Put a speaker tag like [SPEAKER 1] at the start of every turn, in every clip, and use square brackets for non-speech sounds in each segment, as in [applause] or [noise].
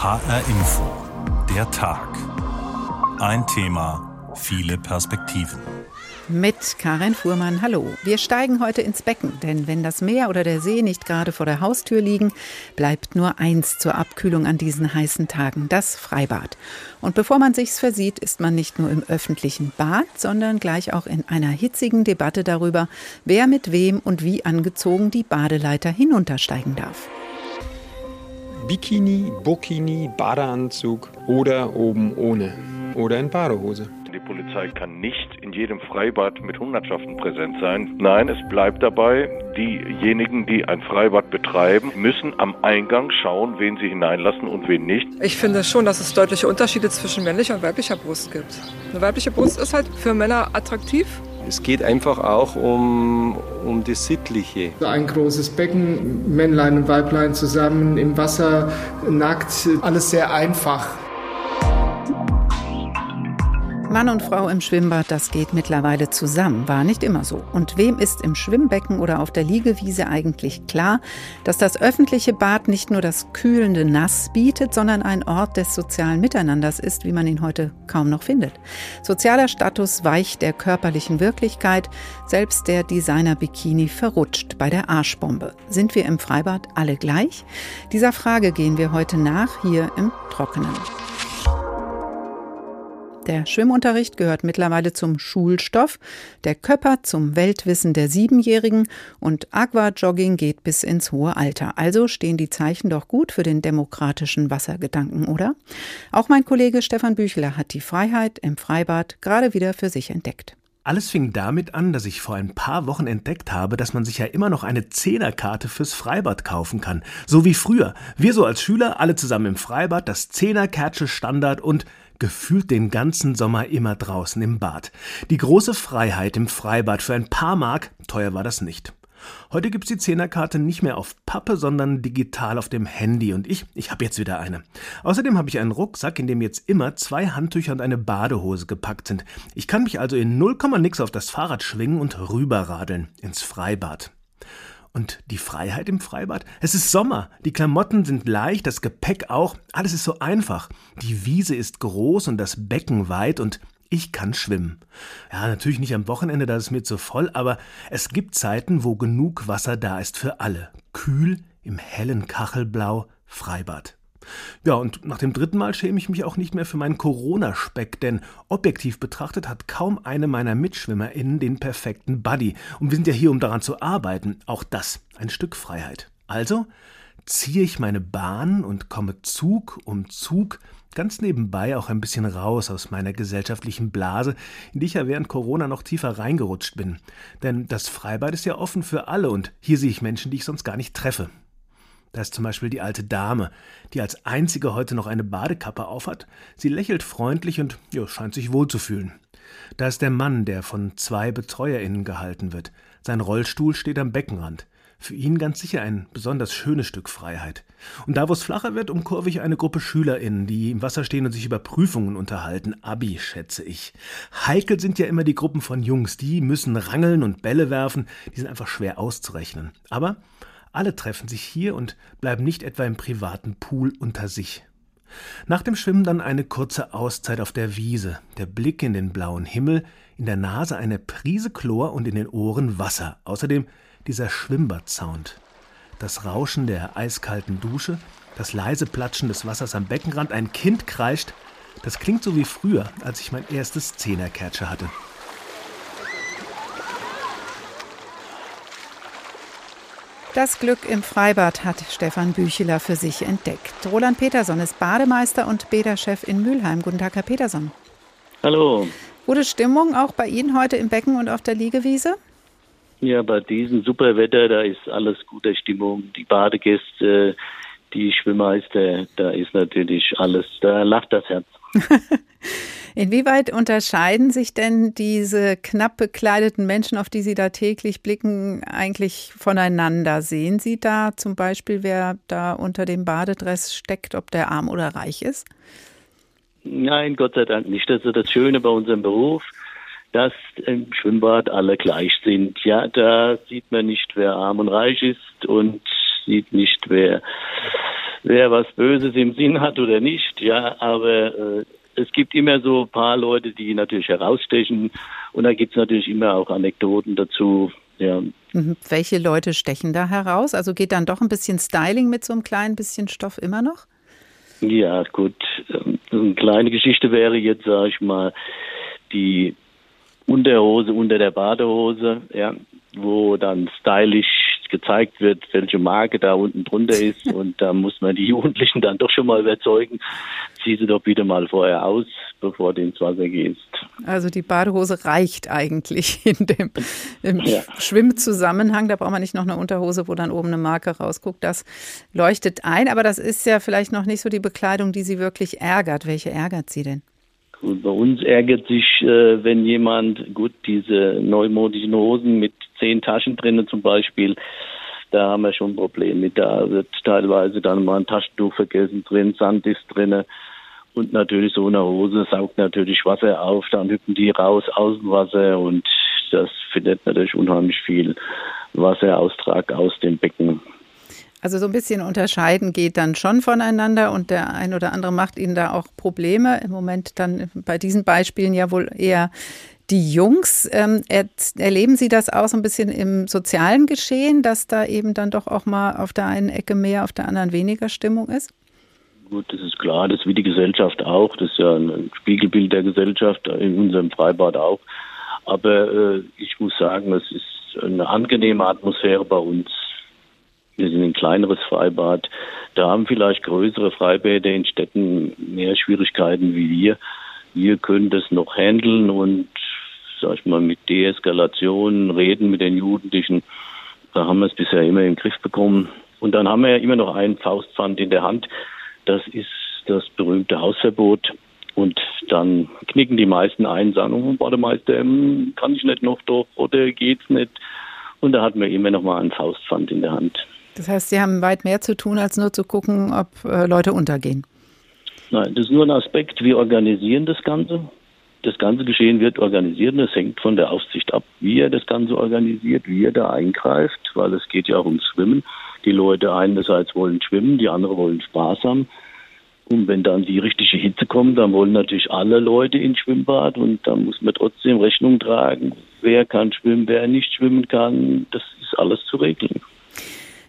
[SPEAKER 1] HR Info. Der Tag. Ein Thema, viele Perspektiven.
[SPEAKER 2] Mit Karin Fuhrmann, hallo. Wir steigen heute ins Becken, denn wenn das Meer oder der See nicht gerade vor der Haustür liegen, bleibt nur eins zur Abkühlung an diesen heißen Tagen, das Freibad. Und bevor man sich's versieht, ist man nicht nur im öffentlichen Bad, sondern gleich auch in einer hitzigen Debatte darüber, wer mit wem und wie angezogen die Badeleiter hinuntersteigen darf.
[SPEAKER 3] Bikini, Burkini, Badeanzug oder oben ohne oder in Badehose.
[SPEAKER 4] Die Polizei kann nicht in jedem Freibad mit Hundertschaften präsent sein. Nein, es bleibt dabei, diejenigen, die ein Freibad betreiben, müssen am Eingang schauen, wen sie hineinlassen und wen nicht.
[SPEAKER 5] Ich finde schon, dass es deutliche Unterschiede zwischen männlicher und weiblicher Brust gibt. Eine weibliche Brust ist halt für Männer attraktiv.
[SPEAKER 6] Es geht einfach auch um, um das Sittliche.
[SPEAKER 7] Ein großes Becken, Männlein und Weiblein zusammen im Wasser, nackt, alles sehr einfach.
[SPEAKER 2] Mann und Frau im Schwimmbad, das geht mittlerweile zusammen, war nicht immer so. Und wem ist im Schwimmbecken oder auf der Liegewiese eigentlich klar, dass das öffentliche Bad nicht nur das kühlende Nass bietet, sondern ein Ort des sozialen Miteinanders ist, wie man ihn heute kaum noch findet. Sozialer Status weicht der körperlichen Wirklichkeit, selbst der Designer-Bikini verrutscht bei der Arschbombe. Sind wir im Freibad alle gleich? Dieser Frage gehen wir heute nach, hier im Trockenen. Der Schwimmunterricht gehört mittlerweile zum Schulstoff, der Köpper zum Weltwissen der Siebenjährigen und Aquajogging geht bis ins hohe Alter. Also stehen die Zeichen doch gut für den demokratischen Wassergedanken, oder? Auch mein Kollege Stefan Büchler hat die Freiheit im Freibad gerade wieder für sich entdeckt.
[SPEAKER 8] Alles fing damit an, dass ich vor ein paar Wochen entdeckt habe, dass man sich ja immer noch eine Zehnerkarte fürs Freibad kaufen kann. So wie früher. Wir so als Schüler, alle zusammen im Freibad, das Zehnerkärtche Standard und gefühlt den ganzen Sommer immer draußen im Bad. Die große Freiheit im Freibad für ein paar Mark, teuer war das nicht. Heute gibt's die Zehnerkarte nicht mehr auf Pappe, sondern digital auf dem Handy und ich, ich habe jetzt wieder eine. Außerdem habe ich einen Rucksack, in dem jetzt immer zwei Handtücher und eine Badehose gepackt sind. Ich kann mich also in 0, nix auf das Fahrrad schwingen und rüberradeln ins Freibad. Und die Freiheit im Freibad? Es ist Sommer, die Klamotten sind leicht, das Gepäck auch, alles ist so einfach. Die Wiese ist groß und das Becken weit und ich kann schwimmen. Ja, natürlich nicht am Wochenende, da ist es mir zu voll, aber es gibt Zeiten, wo genug Wasser da ist für alle. Kühl, im hellen Kachelblau, Freibad. Ja, und nach dem dritten Mal schäme ich mich auch nicht mehr für meinen Corona-Speck, denn objektiv betrachtet hat kaum eine meiner MitschwimmerInnen den perfekten Buddy. Und wir sind ja hier, um daran zu arbeiten. Auch das ein Stück Freiheit. Also ziehe ich meine Bahn und komme Zug um Zug ganz nebenbei auch ein bisschen raus aus meiner gesellschaftlichen Blase, in die ich ja während Corona noch tiefer reingerutscht bin. Denn das Freibad ist ja offen für alle und hier sehe ich Menschen, die ich sonst gar nicht treffe. Da ist zum Beispiel die alte Dame, die als einzige heute noch eine Badekappe aufhat. Sie lächelt freundlich und ja, scheint sich wohlzufühlen. Da ist der Mann, der von zwei BetreuerInnen gehalten wird. Sein Rollstuhl steht am Beckenrand. Für ihn ganz sicher ein besonders schönes Stück Freiheit. Und da, wo es flacher wird, umkurve ich eine Gruppe SchülerInnen, die im Wasser stehen und sich über Prüfungen unterhalten. Abi, schätze ich. Heikel sind ja immer die Gruppen von Jungs. Die müssen rangeln und Bälle werfen. Die sind einfach schwer auszurechnen. Aber alle treffen sich hier und bleiben nicht etwa im privaten Pool unter sich. Nach dem Schwimmen dann eine kurze Auszeit auf der Wiese, der Blick in den blauen Himmel, in der Nase eine Prise Chlor und in den Ohren Wasser. Außerdem dieser Schwimmbadsound. Das Rauschen der eiskalten Dusche, das leise Platschen des Wassers am Beckenrand, ein Kind kreischt. Das klingt so wie früher, als ich mein erstes Zehnerkärtche hatte.
[SPEAKER 2] Das Glück im Freibad hat Stefan Bücheler für sich entdeckt. Roland Peterson ist Bademeister und Bäderchef in Mülheim. Guten Tag, Herr Peterson.
[SPEAKER 9] Hallo.
[SPEAKER 2] Gute Stimmung auch bei Ihnen heute im Becken und auf der Liegewiese?
[SPEAKER 9] Ja, bei diesem super Wetter, da ist alles gute Stimmung. Die Badegäste, die Schwimmmeister, da ist natürlich alles, da lacht das Herz. [laughs]
[SPEAKER 2] Inwieweit unterscheiden sich denn diese knapp bekleideten Menschen, auf die Sie da täglich blicken, eigentlich voneinander? Sehen Sie da zum Beispiel, wer da unter dem Badedress steckt, ob der arm oder reich ist?
[SPEAKER 9] Nein, Gott sei Dank nicht. Das ist das Schöne bei unserem Beruf, dass im Schwimmbad alle gleich sind. Ja, da sieht man nicht, wer arm und reich ist und sieht nicht, wer wer was Böses im Sinn hat oder nicht. Ja, aber äh, es gibt immer so ein paar Leute, die natürlich herausstechen. Und da gibt es natürlich immer auch Anekdoten dazu. Ja.
[SPEAKER 2] Mhm. Welche Leute stechen da heraus? Also geht dann doch ein bisschen Styling mit so einem kleinen bisschen Stoff immer noch?
[SPEAKER 9] Ja, gut. Ähm, eine kleine Geschichte wäre jetzt, sage ich mal, die Unterhose unter der Badehose, ja, wo dann stylisch gezeigt wird, welche Marke da unten drunter ist. [laughs] Und da muss man die Jugendlichen dann doch schon mal überzeugen, zieh sie doch bitte mal vorher aus, bevor du ins Wasser gehst.
[SPEAKER 2] Also die Badehose reicht eigentlich [laughs] in dem im ja. Schwimmzusammenhang. Da braucht man nicht noch eine Unterhose, wo dann oben eine Marke rausguckt. Das leuchtet ein, aber das ist ja vielleicht noch nicht so die Bekleidung, die Sie wirklich ärgert. Welche ärgert Sie denn?
[SPEAKER 9] Bei uns ärgert sich, äh, wenn jemand, gut, diese neumodischen Hosen mit zehn Taschen drinnen zum Beispiel, da haben wir schon Probleme mit. Da wird teilweise dann mal ein Taschentuch vergessen drin, Sand ist drin. Und natürlich so eine Hose saugt natürlich Wasser auf, dann hüpfen die raus aus dem Wasser und das findet natürlich unheimlich viel Wasseraustrag aus dem Becken.
[SPEAKER 2] Also so ein bisschen unterscheiden geht dann schon voneinander und der ein oder andere macht ihnen da auch Probleme. Im Moment dann bei diesen Beispielen ja wohl eher die Jungs. Ähm, erleben Sie das auch so ein bisschen im sozialen Geschehen, dass da eben dann doch auch mal auf der einen Ecke mehr, auf der anderen weniger Stimmung ist?
[SPEAKER 9] Gut, das ist klar, das ist wie die Gesellschaft auch. Das ist ja ein Spiegelbild der Gesellschaft, in unserem Freibad auch. Aber äh, ich muss sagen, es ist eine angenehme Atmosphäre bei uns. Wir sind ein kleineres Freibad. Da haben vielleicht größere Freibäder in Städten mehr Schwierigkeiten wie wir. Wir können das noch handeln und, sag ich mal, mit Deeskalation reden mit den Jugendlichen. Da haben wir es bisher immer im Griff bekommen. Und dann haben wir ja immer noch einen Faustpfand in der Hand. Das ist das berühmte Hausverbot. Und dann knicken die meisten ein, sagen, oh, Bademeister, hm, kann ich nicht noch doch oder geht's nicht? Und da hatten wir immer noch mal einen Faustpfand in der Hand.
[SPEAKER 2] Das heißt, Sie haben weit mehr zu tun, als nur zu gucken, ob äh, Leute untergehen.
[SPEAKER 9] Nein, das ist nur ein Aspekt. Wir organisieren das Ganze. Das ganze Geschehen wird organisiert und es hängt von der Aufsicht ab, wie er das Ganze organisiert, wie er da eingreift, weil es geht ja auch ums Schwimmen. Die Leute einerseits wollen schwimmen, die anderen wollen Spaß haben. Und wenn dann die richtige Hitze kommt, dann wollen natürlich alle Leute ins Schwimmbad und dann muss man trotzdem Rechnung tragen, wer kann schwimmen, wer nicht schwimmen kann. Das ist alles zu regeln.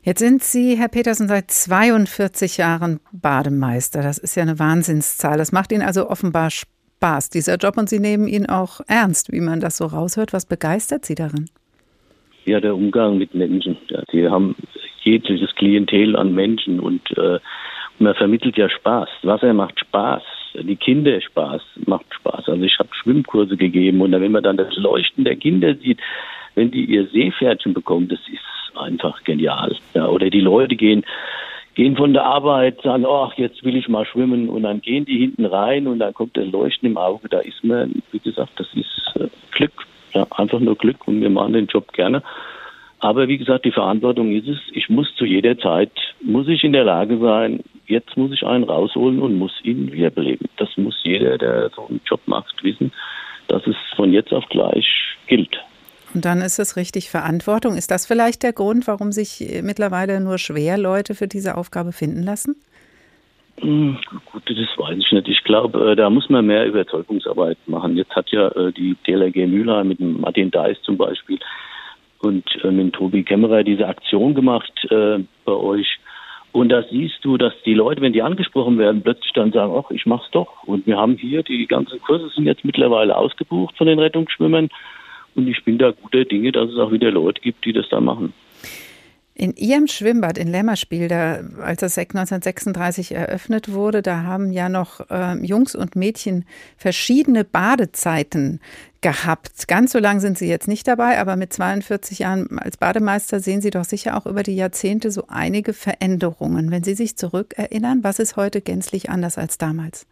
[SPEAKER 2] Jetzt sind Sie, Herr Petersen, seit 42 Jahren Bademeister. Das ist ja eine Wahnsinnszahl. Das macht Ihnen also offenbar Spaß, dieser Job, und Sie nehmen ihn auch ernst, wie man das so raushört. Was begeistert Sie darin?
[SPEAKER 9] Ja, der Umgang mit Menschen. Sie haben jegliches Klientel an Menschen und äh, man vermittelt ja Spaß. Wasser macht Spaß. Die Kinder Spaß macht Spaß. Also ich habe Schwimmkurse gegeben und wenn man dann das Leuchten der Kinder sieht, wenn die ihr Seepferdchen bekommen, das ist einfach genial. Ja, oder die Leute gehen, gehen von der Arbeit, sagen, ach, jetzt will ich mal schwimmen und dann gehen die hinten rein und dann kommt das Leuchten im Auge. Da ist man, wie gesagt, das ist äh, Glück. Ja, einfach nur Glück und wir machen den Job gerne. Aber wie gesagt, die Verantwortung ist es, ich muss zu jeder Zeit, muss ich in der Lage sein, jetzt muss ich einen rausholen und muss ihn wiederbeleben. Das muss jeder, der so einen Job macht, wissen, dass es von jetzt auf gleich gilt.
[SPEAKER 2] Und dann ist es richtig Verantwortung. Ist das vielleicht der Grund, warum sich mittlerweile nur schwer Leute für diese Aufgabe finden lassen?
[SPEAKER 9] Hm, gut, das weiß ich nicht. Ich glaube, äh, da muss man mehr Überzeugungsarbeit machen. Jetzt hat ja äh, die DLRG Müller mit Martin Deis zum Beispiel und äh, mit Tobi Kämmerer diese Aktion gemacht bei euch. Und da siehst du, dass die Leute, wenn die angesprochen werden, plötzlich dann sagen, ach, ich mach's doch. Und wir haben hier, die ganzen Kurse sind jetzt mittlerweile ausgebucht von den Rettungsschwimmern. Und ich bin da guter Dinge, dass es auch wieder Leute gibt, die das da machen.
[SPEAKER 2] In Ihrem Schwimmbad in Lämmerspiel, da, als das SEC 1936 eröffnet wurde, da haben ja noch äh, Jungs und Mädchen verschiedene Badezeiten gehabt. Ganz so lang sind Sie jetzt nicht dabei, aber mit 42 Jahren als Bademeister sehen Sie doch sicher auch über die Jahrzehnte so einige Veränderungen. Wenn Sie sich zurückerinnern, was ist heute gänzlich anders als damals?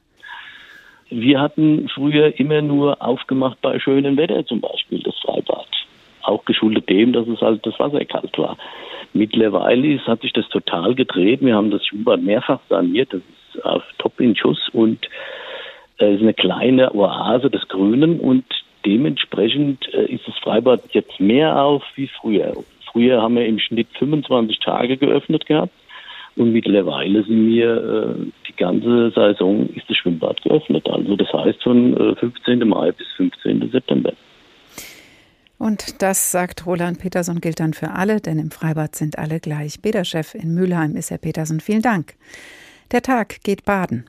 [SPEAKER 9] Wir hatten früher immer nur aufgemacht bei schönem Wetter zum Beispiel das Freibad. Auch geschuldet dem, dass es halt das Wasser kalt war. Mittlerweile ist, hat sich das total gedreht. Wir haben das Schwimmbad mehrfach saniert. Das ist auf top in Schuss und äh, ist eine kleine Oase des Grünen und dementsprechend äh, ist das Freibad jetzt mehr auf wie früher. Früher haben wir im Schnitt 25 Tage geöffnet gehabt Und mittlerweile sind wir äh, die ganze Saison ist das Schwimmbad geöffnet. Also das heißt von äh, 15. Mai bis 15. September.
[SPEAKER 2] Und das, sagt Roland Peterson, gilt dann für alle, denn im Freibad sind alle gleich. Bäderchef in Mülheim ist Herr Peterson. Vielen Dank. Der Tag geht baden.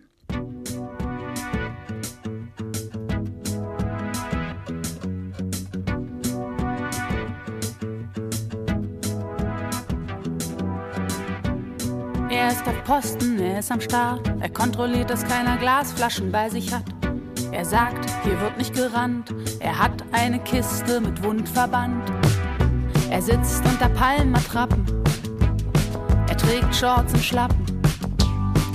[SPEAKER 10] Er ist auf Posten, er ist am Start. Er kontrolliert, dass keiner Glasflaschen bei sich hat. Er sagt, hier wird nicht gerannt. Er hat eine Kiste mit Wundverband. Er sitzt unter Palmenattrappen. Er trägt Shorts und Schlappen.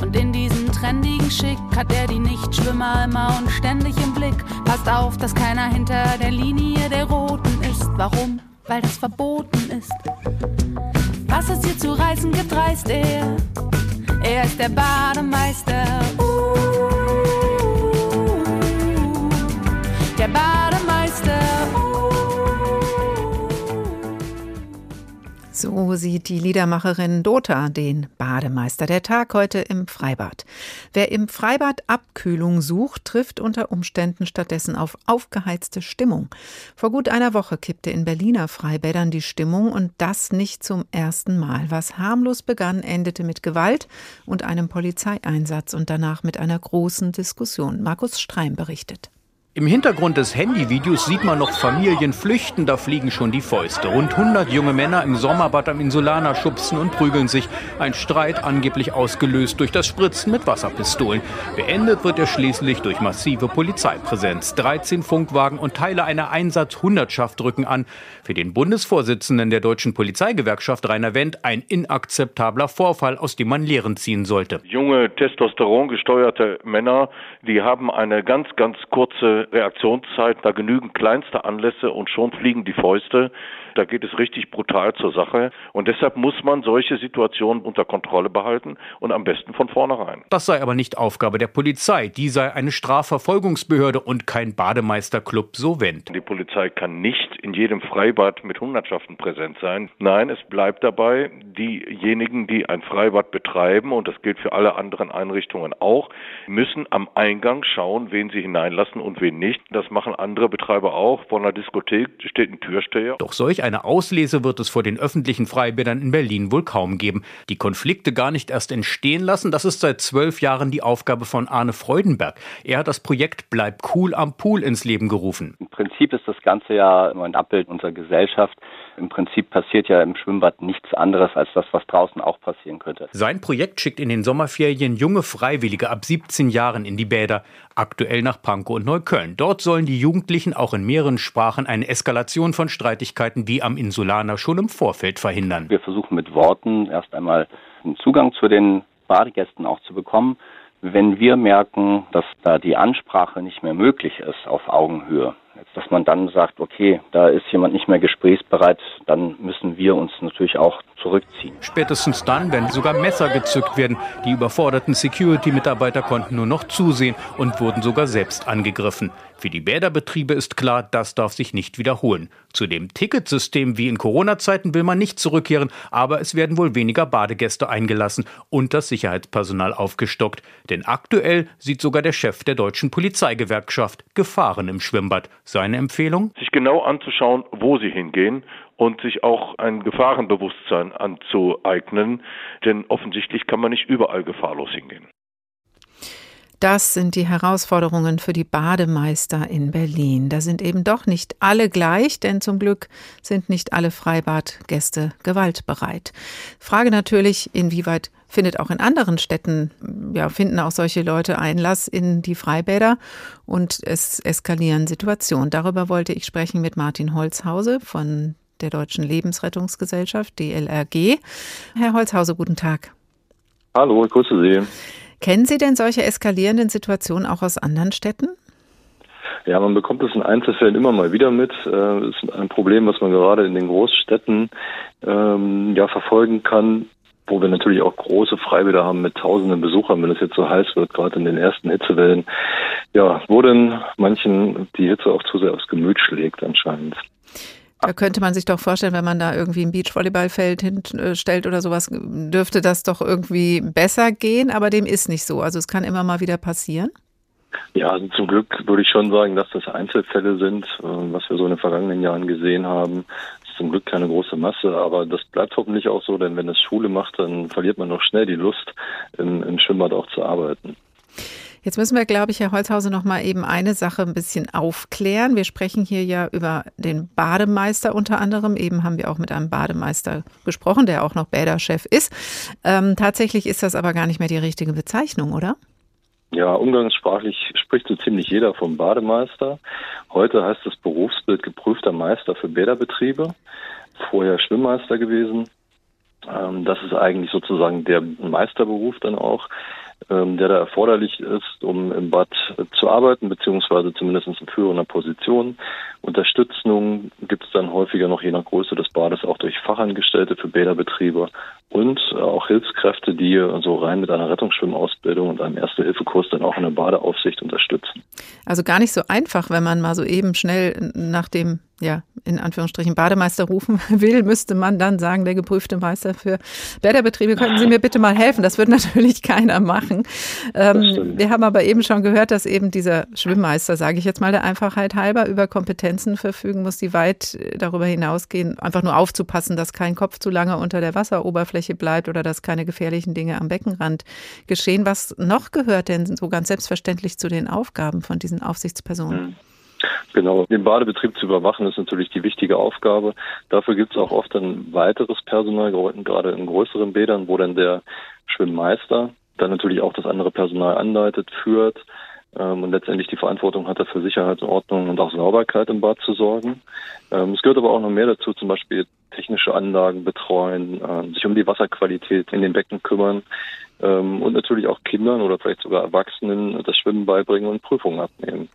[SPEAKER 10] Und in diesem trendigen Schick hat er die Nichtschwimmer immer und ständig im Blick. Passt auf, dass keiner hinter der Linie der Roten ist. Warum? Weil das verboten ist. Was es hier zu reißen gibt, reißt er. Er ist der Bademeister. Uh, der Bademeister.
[SPEAKER 2] So sieht die Liedermacherin Dota den Bademeister. Der Tag heute im Freibad. Wer im Freibad Abkühlung sucht, trifft unter Umständen stattdessen auf aufgeheizte Stimmung. Vor gut einer Woche kippte in Berliner Freibädern die Stimmung und das nicht zum ersten Mal. Was harmlos begann, endete mit Gewalt und einem Polizeieinsatz und danach mit einer großen Diskussion. Markus Streim berichtet.
[SPEAKER 11] Im Hintergrund des Handyvideos sieht man noch Familien flüchten, da fliegen schon die Fäuste. Rund 100 junge Männer im Sommerbad am Insulaner schubsen und prügeln sich. Ein Streit angeblich ausgelöst durch das Spritzen mit Wasserpistolen. Beendet wird er schließlich durch massive Polizeipräsenz. 13 Funkwagen und Teile einer Einsatzhundertschaft rücken an. Für den Bundesvorsitzenden der deutschen Polizeigewerkschaft Rainer Wendt ein inakzeptabler Vorfall, aus dem man Lehren ziehen sollte.
[SPEAKER 4] Junge, testosterongesteuerte Männer, die haben eine ganz, ganz kurze Reaktionszeit, da genügen kleinste Anlässe und schon fliegen die Fäuste. Da geht es richtig brutal zur Sache. Und deshalb muss man solche Situationen unter Kontrolle behalten und am besten von vornherein.
[SPEAKER 11] Das sei aber nicht Aufgabe der Polizei. Die sei eine Strafverfolgungsbehörde und kein Bademeisterclub, so Wendt.
[SPEAKER 4] Die Polizei kann nicht in jedem Freibad mit Hundertschaften präsent sein. Nein, es bleibt dabei, diejenigen, die ein Freibad betreiben, und das gilt für alle anderen Einrichtungen auch, müssen am Eingang schauen, wen sie hineinlassen und wen nicht. Das machen andere Betreiber auch. Vor einer Diskothek steht ein Türsteher.
[SPEAKER 11] Doch solch eine Auslese wird es vor den öffentlichen Freibädern in Berlin wohl kaum geben. Die Konflikte gar nicht erst entstehen lassen, das ist seit zwölf Jahren die Aufgabe von Arne Freudenberg. Er hat das Projekt Bleib cool am Pool ins Leben gerufen.
[SPEAKER 12] Im Prinzip ist das Ganze ja ein Abbild unserer Gesellschaft. Im Prinzip passiert ja im Schwimmbad nichts anderes als das, was draußen auch passieren könnte.
[SPEAKER 11] Sein Projekt schickt in den Sommerferien junge Freiwillige ab 17 Jahren in die Bäder, aktuell nach Pankow und Neukölln. Dort sollen die Jugendlichen auch in mehreren Sprachen eine Eskalation von Streitigkeiten wie am Insulaner schon im Vorfeld verhindern.
[SPEAKER 12] Wir versuchen mit Worten erst einmal einen Zugang zu den Badegästen auch zu bekommen. Wenn wir merken, dass da die Ansprache nicht mehr möglich ist auf Augenhöhe, dass man dann sagt, okay, da ist jemand nicht mehr gesprächsbereit, dann müssen wir uns natürlich auch zurückziehen.
[SPEAKER 11] Spätestens dann, wenn sogar Messer gezückt werden. Die überforderten Security-Mitarbeiter konnten nur noch zusehen und wurden sogar selbst angegriffen. Für die Bäderbetriebe ist klar, das darf sich nicht wiederholen. Zu dem Ticketsystem wie in Corona-Zeiten will man nicht zurückkehren, aber es werden wohl weniger Badegäste eingelassen und das Sicherheitspersonal aufgestockt. Denn aktuell sieht sogar der Chef der deutschen Polizeigewerkschaft Gefahren im Schwimmbad. Seine Empfehlung?
[SPEAKER 4] Sich genau anzuschauen, wo sie hingehen und sich auch ein Gefahrenbewusstsein anzueignen, denn offensichtlich kann man nicht überall gefahrlos hingehen.
[SPEAKER 2] Das sind die Herausforderungen für die Bademeister in Berlin. Da sind eben doch nicht alle gleich, denn zum Glück sind nicht alle Freibadgäste gewaltbereit. Frage natürlich, inwieweit findet auch in anderen Städten, ja, finden auch solche Leute Einlass in die Freibäder und es eskalieren Situationen. Darüber wollte ich sprechen mit Martin Holzhause von der Deutschen Lebensrettungsgesellschaft, DLRG. Herr Holzhause, guten Tag.
[SPEAKER 13] Hallo, ich grüße Sie.
[SPEAKER 2] Kennen Sie denn solche eskalierenden Situationen auch aus anderen Städten?
[SPEAKER 13] Ja, man bekommt es in Einzelfällen immer mal wieder mit. Das äh, ist ein Problem, was man gerade in den Großstädten ähm, ja verfolgen kann, wo wir natürlich auch große Freibäder haben mit tausenden Besuchern, wenn es jetzt so heiß wird, gerade in den ersten Hitzewellen. Ja, wo denn manchen die Hitze auch zu sehr aufs Gemüt schlägt anscheinend.
[SPEAKER 2] Da könnte man sich doch vorstellen, wenn man da irgendwie ein Beachvolleyballfeld hinstellt oder sowas, dürfte das doch irgendwie besser gehen, aber dem ist nicht so. Also es kann immer mal wieder passieren.
[SPEAKER 13] Ja, also zum Glück würde ich schon sagen, dass das Einzelfälle sind, äh, was wir so in den vergangenen Jahren gesehen haben. Das ist zum Glück keine große Masse, aber das bleibt hoffentlich auch so, denn wenn es Schule macht, dann verliert man noch schnell die Lust, im, im Schwimmbad auch zu arbeiten.
[SPEAKER 2] Jetzt müssen wir, glaube ich, Herr Holzhauser, noch mal eben eine Sache ein bisschen aufklären. Wir sprechen hier ja über den Bademeister unter anderem. Eben haben wir auch mit einem Bademeister gesprochen, der auch noch Bäderchef ist. Ähm, tatsächlich ist das aber gar nicht mehr die richtige Bezeichnung, oder?
[SPEAKER 13] Ja, umgangssprachlich spricht so ziemlich jeder vom Bademeister. Heute heißt das Berufsbild geprüfter Meister für Bäderbetriebe. Vorher Schwimmmeister gewesen. Ähm, das ist eigentlich sozusagen der Meisterberuf dann auch der da erforderlich ist, um im Bad zu arbeiten, beziehungsweise zumindest in führender Position. Unterstützung gibt es dann häufiger noch je nach Größe des Bades auch durch Fachangestellte für Bäderbetriebe und auch Hilfskräfte, die so rein mit einer Rettungsschwimmausbildung und einem Erste-Hilfe-Kurs dann auch in Badeaufsicht unterstützen.
[SPEAKER 2] Also gar nicht so einfach, wenn man mal so eben schnell nach dem ja, in Anführungsstrichen Bademeister rufen [laughs] will, müsste man dann sagen, der geprüfte Meister für Bäderbetriebe, könnten Sie mir bitte mal helfen? Das wird [laughs] natürlich keiner machen. Ähm, wir haben aber eben schon gehört, dass eben dieser Schwimmmeister, sage ich jetzt mal der Einfachheit halber, über Kompetenzen verfügen muss, die weit darüber hinausgehen, einfach nur aufzupassen, dass kein Kopf zu lange unter der Wasseroberfläche bleibt oder dass keine gefährlichen Dinge am Beckenrand geschehen. Was noch gehört denn so ganz selbstverständlich zu den Aufgaben von diesen Aufsichtspersonen?
[SPEAKER 13] Hm. Genau, den Badebetrieb zu überwachen ist natürlich die wichtige Aufgabe. Dafür gibt es auch oft ein weiteres Personal, gerade in größeren Bädern, wo dann der Schwimmmeister dann natürlich auch das andere Personal anleitet, führt ähm, und letztendlich die Verantwortung hat, für Sicherheit, Ordnung und auch Sauberkeit im Bad zu sorgen. Ähm, es gehört aber auch noch mehr dazu, zum Beispiel technische Anlagen betreuen, äh, sich um die Wasserqualität in den Becken kümmern ähm, und natürlich auch Kindern oder vielleicht sogar Erwachsenen das Schwimmen beibringen und Prüfungen abnehmen.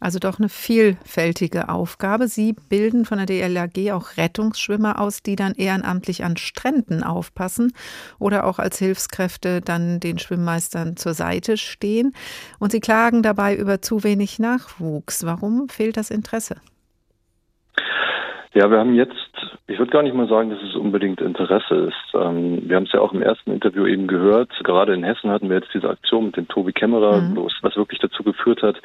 [SPEAKER 2] Also doch eine vielfältige Aufgabe. Sie bilden von der DLRG auch Rettungsschwimmer aus, die dann ehrenamtlich an Stränden aufpassen oder auch als Hilfskräfte dann den Schwimmmeistern zur Seite stehen. Und sie klagen dabei über zu wenig Nachwuchs. Warum fehlt das Interesse?
[SPEAKER 13] Ja, wir haben jetzt, ich würde gar nicht mal sagen, dass es unbedingt Interesse ist. Ähm, wir haben es ja auch im ersten Interview eben gehört. Gerade in Hessen hatten wir jetzt diese Aktion mit dem Tobi Kämmerer, mhm. was wirklich dazu geführt hat,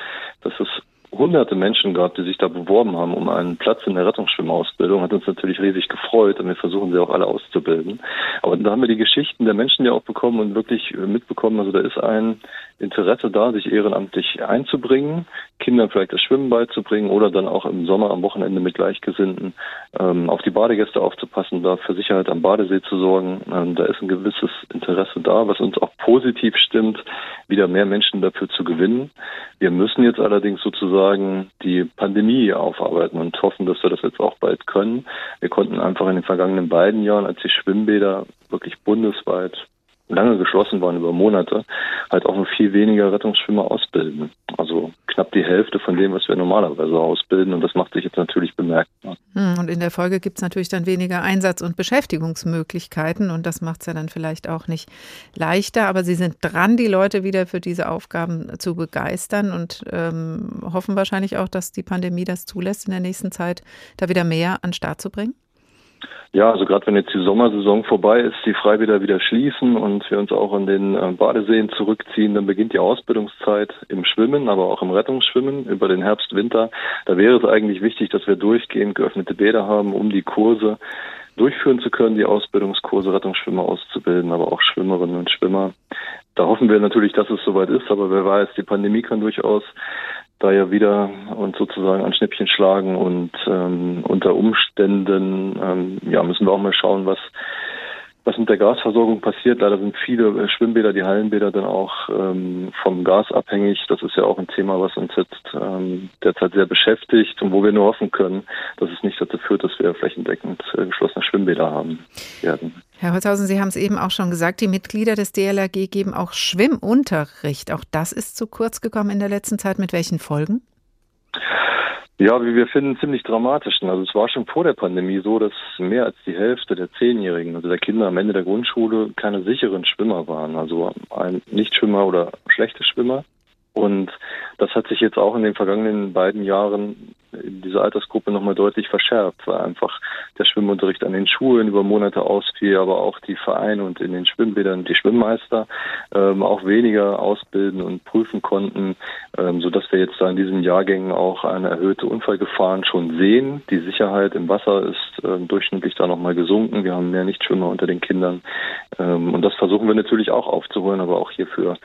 [SPEAKER 13] dass es hunderte Menschen gab, die sich da beworben haben um einen Platz in der Rettungsschwimmausbildung. Hat uns natürlich riesig gefreut und wir versuchen sie auch alle auszubilden. Aber da haben wir die Geschichten der Menschen ja auch bekommen und wirklich mitbekommen, also da ist ein Interesse da, sich ehrenamtlich einzubringen, Kindern vielleicht das Schwimmen beizubringen oder dann auch im Sommer am Wochenende mit Gleichgesinnten ähm, auf die Badegäste aufzupassen, da für Sicherheit am Badesee zu sorgen. Ähm, da ist ein gewisses Interesse da, was uns auch positiv stimmt, wieder mehr Menschen dafür zu gewinnen. Wir müssen jetzt allerdings sozusagen die Pandemie aufarbeiten und hoffen, dass wir das jetzt auch bald können. Wir konnten einfach in den vergangenen beiden Jahren, als die Schwimmbäder wirklich bundesweit lange geschlossen waren über Monate, halt auch noch viel weniger Rettungsschwimmer ausbilden. Also knapp die Hälfte von dem, was wir normalerweise ausbilden. Und das macht sich jetzt natürlich bemerkbar.
[SPEAKER 2] Hm, und in der Folge gibt es natürlich dann weniger Einsatz- und Beschäftigungsmöglichkeiten. Und das macht es ja dann vielleicht auch nicht leichter. Aber Sie sind dran, die Leute wieder für diese Aufgaben zu begeistern und ähm, hoffen wahrscheinlich auch, dass die Pandemie das zulässt, in der nächsten Zeit da wieder mehr an den Start zu bringen.
[SPEAKER 13] Ja, also gerade wenn jetzt die Sommersaison vorbei ist, die Freibäder wieder schließen und wir uns auch an den äh, Badeseen zurückziehen, dann beginnt die Ausbildungszeit im Schwimmen, aber auch im Rettungsschwimmen über den Herbst, Winter. Da wäre es eigentlich wichtig, dass wir durchgehend geöffnete Bäder haben, um die Kurse durchführen zu können, die Ausbildungskurse Rettungsschwimmer auszubilden, aber auch Schwimmerinnen und Schwimmer. Da hoffen wir natürlich, dass es soweit ist, aber wer weiß, die Pandemie kann durchaus da ja wieder uns sozusagen an Schnippchen schlagen und ähm, unter Umständen ähm, ja müssen wir auch mal schauen, was was mit der Gasversorgung passiert. Leider sind viele äh, Schwimmbäder, die Hallenbäder dann auch ähm, vom Gas abhängig. Das ist ja auch ein Thema, was uns jetzt ähm, derzeit sehr beschäftigt und wo wir nur hoffen können, dass es nicht dazu führt, dass wir flächendeckend äh, geschlossene Schwimmbäder haben werden.
[SPEAKER 2] Herr Holzhausen, Sie haben es eben auch schon gesagt, die Mitglieder des DLRG geben auch Schwimmunterricht. Auch das ist zu kurz gekommen in der letzten Zeit. Mit welchen Folgen?
[SPEAKER 13] Ja, wie wir finden, ziemlich dramatisch. Also es war schon vor der Pandemie so, dass mehr als die Hälfte der Zehnjährigen, also der Kinder am Ende der Grundschule, keine sicheren Schwimmer waren. Also ein Nichtschwimmer oder schlechte Schwimmer. Und das hat sich jetzt auch in den vergangenen beiden Jahren in dieser Altersgruppe nochmal deutlich verschärft, weil einfach der Schwimmunterricht an den Schulen über Monate ausfiel, aber auch die Vereine und in den Schwimmbädern die Schwimmmeister ähm, auch weniger ausbilden und prüfen konnten, ähm, sodass wir jetzt da in diesen Jahrgängen auch eine erhöhte Unfallgefahren schon sehen. Die Sicherheit im Wasser ist ähm, durchschnittlich da nochmal gesunken. Wir haben mehr Nichtschwimmer unter den Kindern. Ähm, und das versuchen wir natürlich auch aufzuholen, aber auch hierfür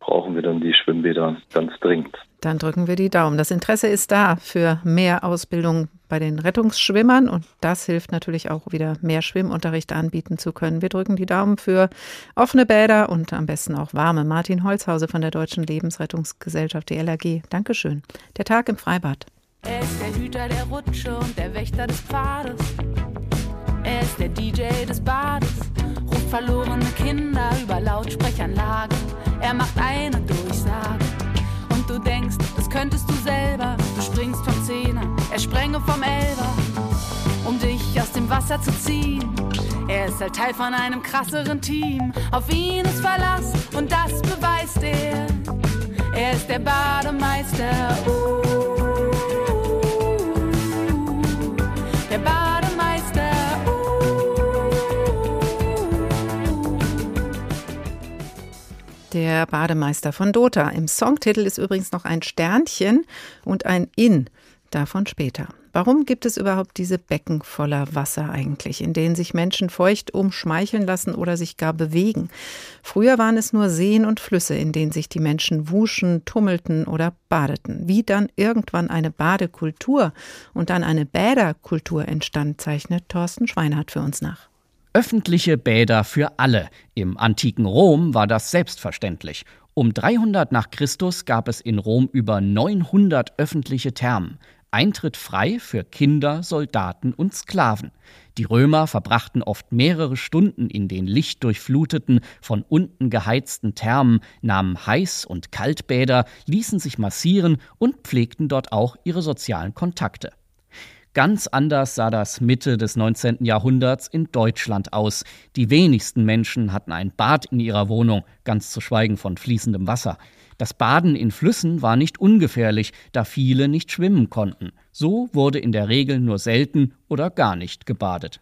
[SPEAKER 13] brauchen wir dann die Schwimmbäder ganz dringend.
[SPEAKER 2] Dann drücken wir die Daumen. Das Interesse ist da für mehr Ausbildung bei den Rettungsschwimmern und das hilft natürlich auch wieder mehr Schwimmunterricht anbieten zu können. Wir drücken die Daumen für offene Bäder und am besten auch warme. Martin Holzhause von der Deutschen Lebensrettungsgesellschaft, die LRG. Dankeschön. Der Tag im Freibad.
[SPEAKER 10] Er ist der Hüter der Rutsche und der Wächter des Pfades. Er ist der DJ des Bades, ruft verlorene Kinder über Lautsprechernlagen. Er macht eine Durchsage und du denkst, das könntest du selber. Du springst vom Zehner, er sprenge vom Elber, um dich aus dem Wasser zu ziehen. Er ist halt Teil von einem krasseren Team. Auf ihn ist Verlass und das beweist er. Er ist der Bademeister. Uh,
[SPEAKER 2] Der Bademeister von Dota. Im Songtitel ist übrigens noch ein Sternchen und ein In. Davon später. Warum gibt es überhaupt diese Becken voller Wasser eigentlich, in denen sich Menschen feucht umschmeicheln lassen oder sich gar bewegen? Früher waren es nur Seen und Flüsse, in denen sich die Menschen wuschen, tummelten oder badeten. Wie dann irgendwann eine Badekultur und dann eine Bäderkultur entstand, zeichnet Thorsten Schweinhardt für uns nach.
[SPEAKER 14] Öffentliche Bäder für alle. Im antiken Rom war das selbstverständlich. Um 300 nach Christus gab es in Rom über 900 öffentliche Thermen. Eintritt frei für Kinder, Soldaten und Sklaven. Die Römer verbrachten oft mehrere Stunden in den lichtdurchfluteten, von unten geheizten Thermen, nahmen Heiß- und Kaltbäder, ließen sich massieren und pflegten dort auch ihre sozialen Kontakte. Ganz anders sah das Mitte des 19. Jahrhunderts in Deutschland aus. Die wenigsten Menschen hatten ein Bad in ihrer Wohnung, ganz zu schweigen von fließendem Wasser. Das Baden in Flüssen war nicht ungefährlich, da viele nicht schwimmen konnten. So wurde in der Regel nur selten oder gar nicht gebadet.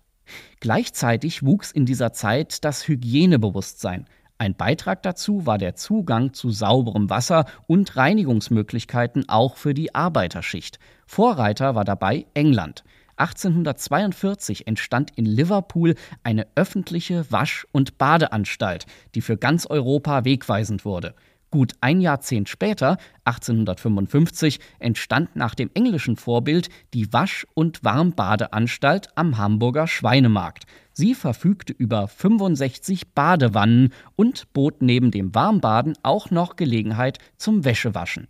[SPEAKER 14] Gleichzeitig wuchs in dieser Zeit das Hygienebewusstsein. Ein Beitrag dazu war der Zugang zu sauberem Wasser und Reinigungsmöglichkeiten auch für die Arbeiterschicht. Vorreiter war dabei England. 1842 entstand in Liverpool eine öffentliche Wasch- und Badeanstalt, die für ganz Europa wegweisend wurde. Gut ein Jahrzehnt später, 1855, entstand nach dem englischen Vorbild die Wasch- und Warmbadeanstalt am Hamburger Schweinemarkt. Sie verfügte über 65 Badewannen und bot neben dem Warmbaden auch noch Gelegenheit zum Wäschewaschen.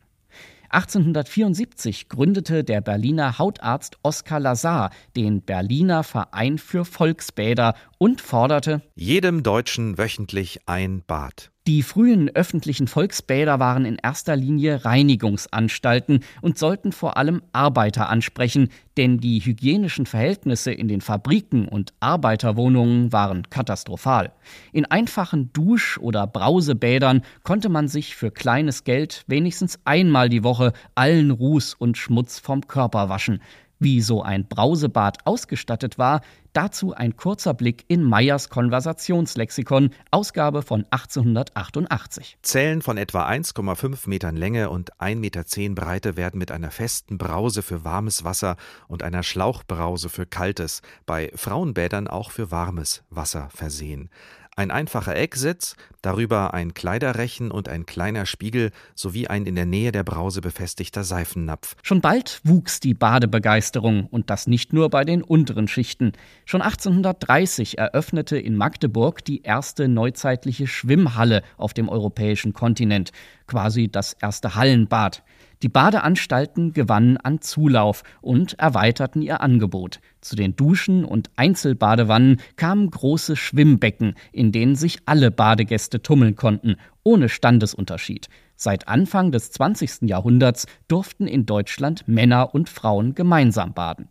[SPEAKER 14] 1874 gründete der Berliner Hautarzt Oskar Lazar den Berliner Verein für Volksbäder und forderte
[SPEAKER 15] jedem Deutschen wöchentlich ein Bad.
[SPEAKER 14] Die frühen öffentlichen Volksbäder waren in erster Linie Reinigungsanstalten und sollten vor allem Arbeiter ansprechen, denn die hygienischen Verhältnisse in den Fabriken und Arbeiterwohnungen waren katastrophal. In einfachen Dusch- oder Brausebädern konnte man sich für kleines Geld wenigstens einmal die Woche allen Ruß und Schmutz vom Körper waschen. Wie so ein Brausebad ausgestattet war, dazu ein kurzer Blick in Meyers Konversationslexikon, Ausgabe von 1888.
[SPEAKER 15] Zellen von etwa 1,5 Metern Länge und 1,10 Meter Breite werden mit einer festen Brause für warmes Wasser und einer Schlauchbrause für kaltes, bei Frauenbädern auch für warmes Wasser versehen ein einfacher Ecksitz, darüber ein Kleiderrechen und ein kleiner Spiegel sowie ein in der Nähe der Brause befestigter Seifennapf.
[SPEAKER 14] Schon bald wuchs die Badebegeisterung und das nicht nur bei den unteren Schichten. Schon 1830 eröffnete in Magdeburg die erste neuzeitliche Schwimmhalle auf dem europäischen Kontinent, quasi das erste Hallenbad. Die Badeanstalten gewannen an Zulauf und erweiterten ihr Angebot. Zu den Duschen und Einzelbadewannen kamen große Schwimmbecken, in denen sich alle Badegäste tummeln konnten, ohne Standesunterschied. Seit Anfang des 20. Jahrhunderts durften in Deutschland Männer und Frauen gemeinsam baden.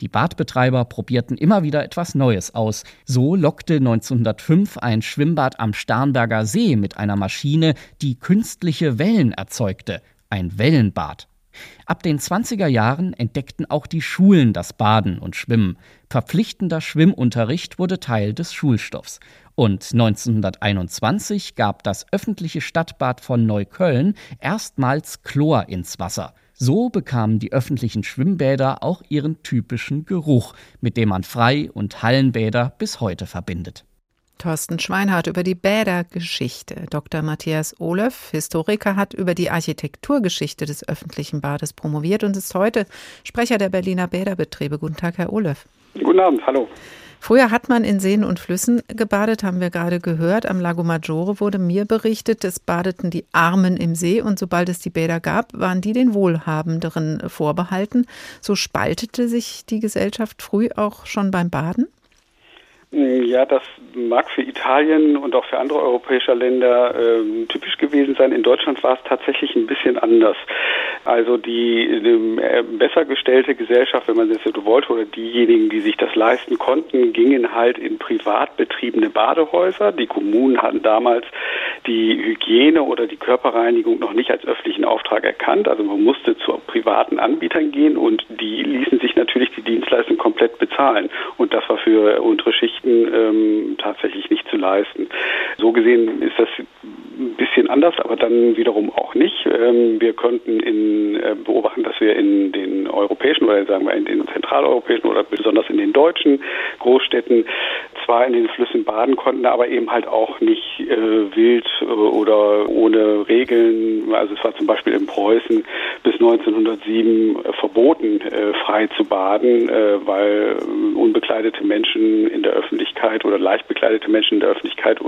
[SPEAKER 14] Die Badbetreiber probierten immer wieder etwas Neues aus. So lockte 1905 ein Schwimmbad am Starnberger See mit einer Maschine, die künstliche Wellen erzeugte. Ein Wellenbad. Ab den 20er Jahren entdeckten auch die Schulen das Baden und Schwimmen. Verpflichtender Schwimmunterricht wurde Teil des Schulstoffs. Und 1921 gab das öffentliche Stadtbad von Neukölln erstmals Chlor ins Wasser. So bekamen die öffentlichen Schwimmbäder auch ihren typischen Geruch, mit dem man Frei- und Hallenbäder bis heute verbindet.
[SPEAKER 2] Thorsten Schweinhardt über die Bädergeschichte. Dr. Matthias Olöff, Historiker, hat über die Architekturgeschichte des öffentlichen Bades promoviert und ist heute Sprecher der Berliner Bäderbetriebe. Guten Tag, Herr Olöff.
[SPEAKER 16] Guten Abend, hallo.
[SPEAKER 2] Früher hat man in Seen und Flüssen gebadet, haben wir gerade gehört. Am Lago Maggiore wurde mir berichtet, es badeten die Armen im See und sobald es die Bäder gab, waren die den Wohlhabenderen vorbehalten. So spaltete sich die Gesellschaft früh auch schon beim Baden?
[SPEAKER 16] Ja, das mag für Italien und auch für andere europäische Länder äh, typisch gewesen sein. In Deutschland war es tatsächlich ein bisschen anders. Also die äh, besser gestellte Gesellschaft, wenn man das so wollte, oder diejenigen, die sich das leisten konnten, gingen halt in privat betriebene Badehäuser. Die Kommunen hatten damals die Hygiene oder die Körperreinigung noch nicht als öffentlichen Auftrag erkannt. Also man musste zu privaten Anbietern gehen und die ließen sich natürlich die Dienstleistung komplett bezahlen. Und das war für untere Schichten ähm, tatsächlich nicht zu leisten. So gesehen ist das ein bisschen anders, aber dann wiederum auch nicht. Ähm, wir konnten in, äh, beobachten, dass wir in den europäischen oder sagen wir in den zentraleuropäischen oder besonders in den deutschen Großstädten zwar in den Flüssen baden konnten, aber eben halt auch nicht äh, wild äh, oder ohne Regeln. Also es war zum Beispiel in Preußen bis 1907 äh, verboten, äh, frei zu baden, äh, weil unbekleidete Menschen in der Öffentlichkeit oder leicht bekleidete Menschen in der Öffentlichkeit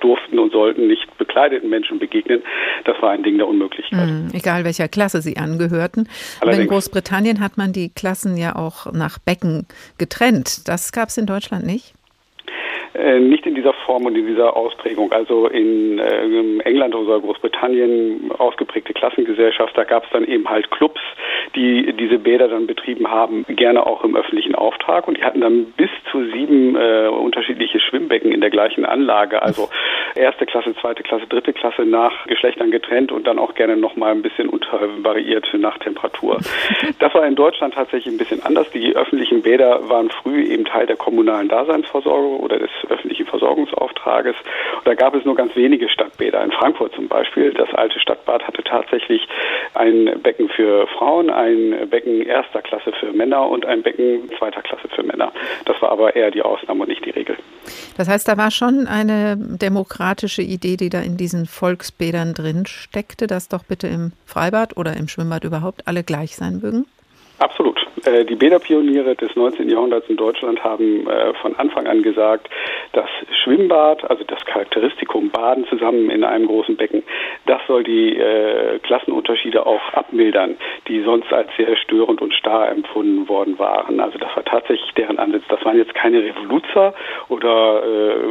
[SPEAKER 16] durften und sollten nicht bekleideten Menschen begegnen. Das war ein Ding der Unmöglichkeit.
[SPEAKER 2] Mhm, egal welcher Klasse sie angehörten. Aber in Großbritannien hat man die Klassen ja auch nach Becken getrennt. Das gab es in Deutschland nicht?
[SPEAKER 16] Äh, nicht in dieser Form und in dieser Ausprägung. Also in äh, England oder Großbritannien ausgeprägte Klassengesellschaft, da gab es dann eben halt Clubs, die diese Bäder dann betrieben haben, gerne auch im öffentlichen Auftrag und die hatten dann bis zu sieben äh, unterschiedliche Schwimmbecken in der gleichen Anlage, also erste Klasse, zweite Klasse, dritte Klasse nach Geschlechtern getrennt und dann auch gerne nochmal ein bisschen untervariiert nach Temperatur. [laughs] Das war in Deutschland tatsächlich ein bisschen anders. Die öffentlichen Bäder waren früh eben Teil der kommunalen Daseinsvorsorge oder des öffentlichen Versorgungsauftrages. Und da gab es nur ganz wenige Stadtbäder. In Frankfurt zum Beispiel, das alte Stadtbad hatte tatsächlich ein Becken für Frauen, ein Becken erster Klasse für Männer und ein Becken zweiter Klasse für Männer. Das war aber eher die Ausnahme und nicht die Regel.
[SPEAKER 2] Das heißt, da war schon eine demokratische Idee, die da in diesen Volksbädern drin steckte, dass doch bitte im Freibad oder im Schwimmbad überhaupt alle gleich sein mögen?
[SPEAKER 16] Absolut. Äh, die Bäderpioniere des 19. Jahrhunderts in Deutschland haben äh, von Anfang an gesagt, das Schwimmbad, also das Charakteristikum Baden zusammen in einem großen Becken, das soll die äh, Klassenunterschiede auch abmildern, die sonst als sehr störend und starr empfunden worden waren. Also das war tatsächlich deren Ansatz. Das waren jetzt keine Revoluzer oder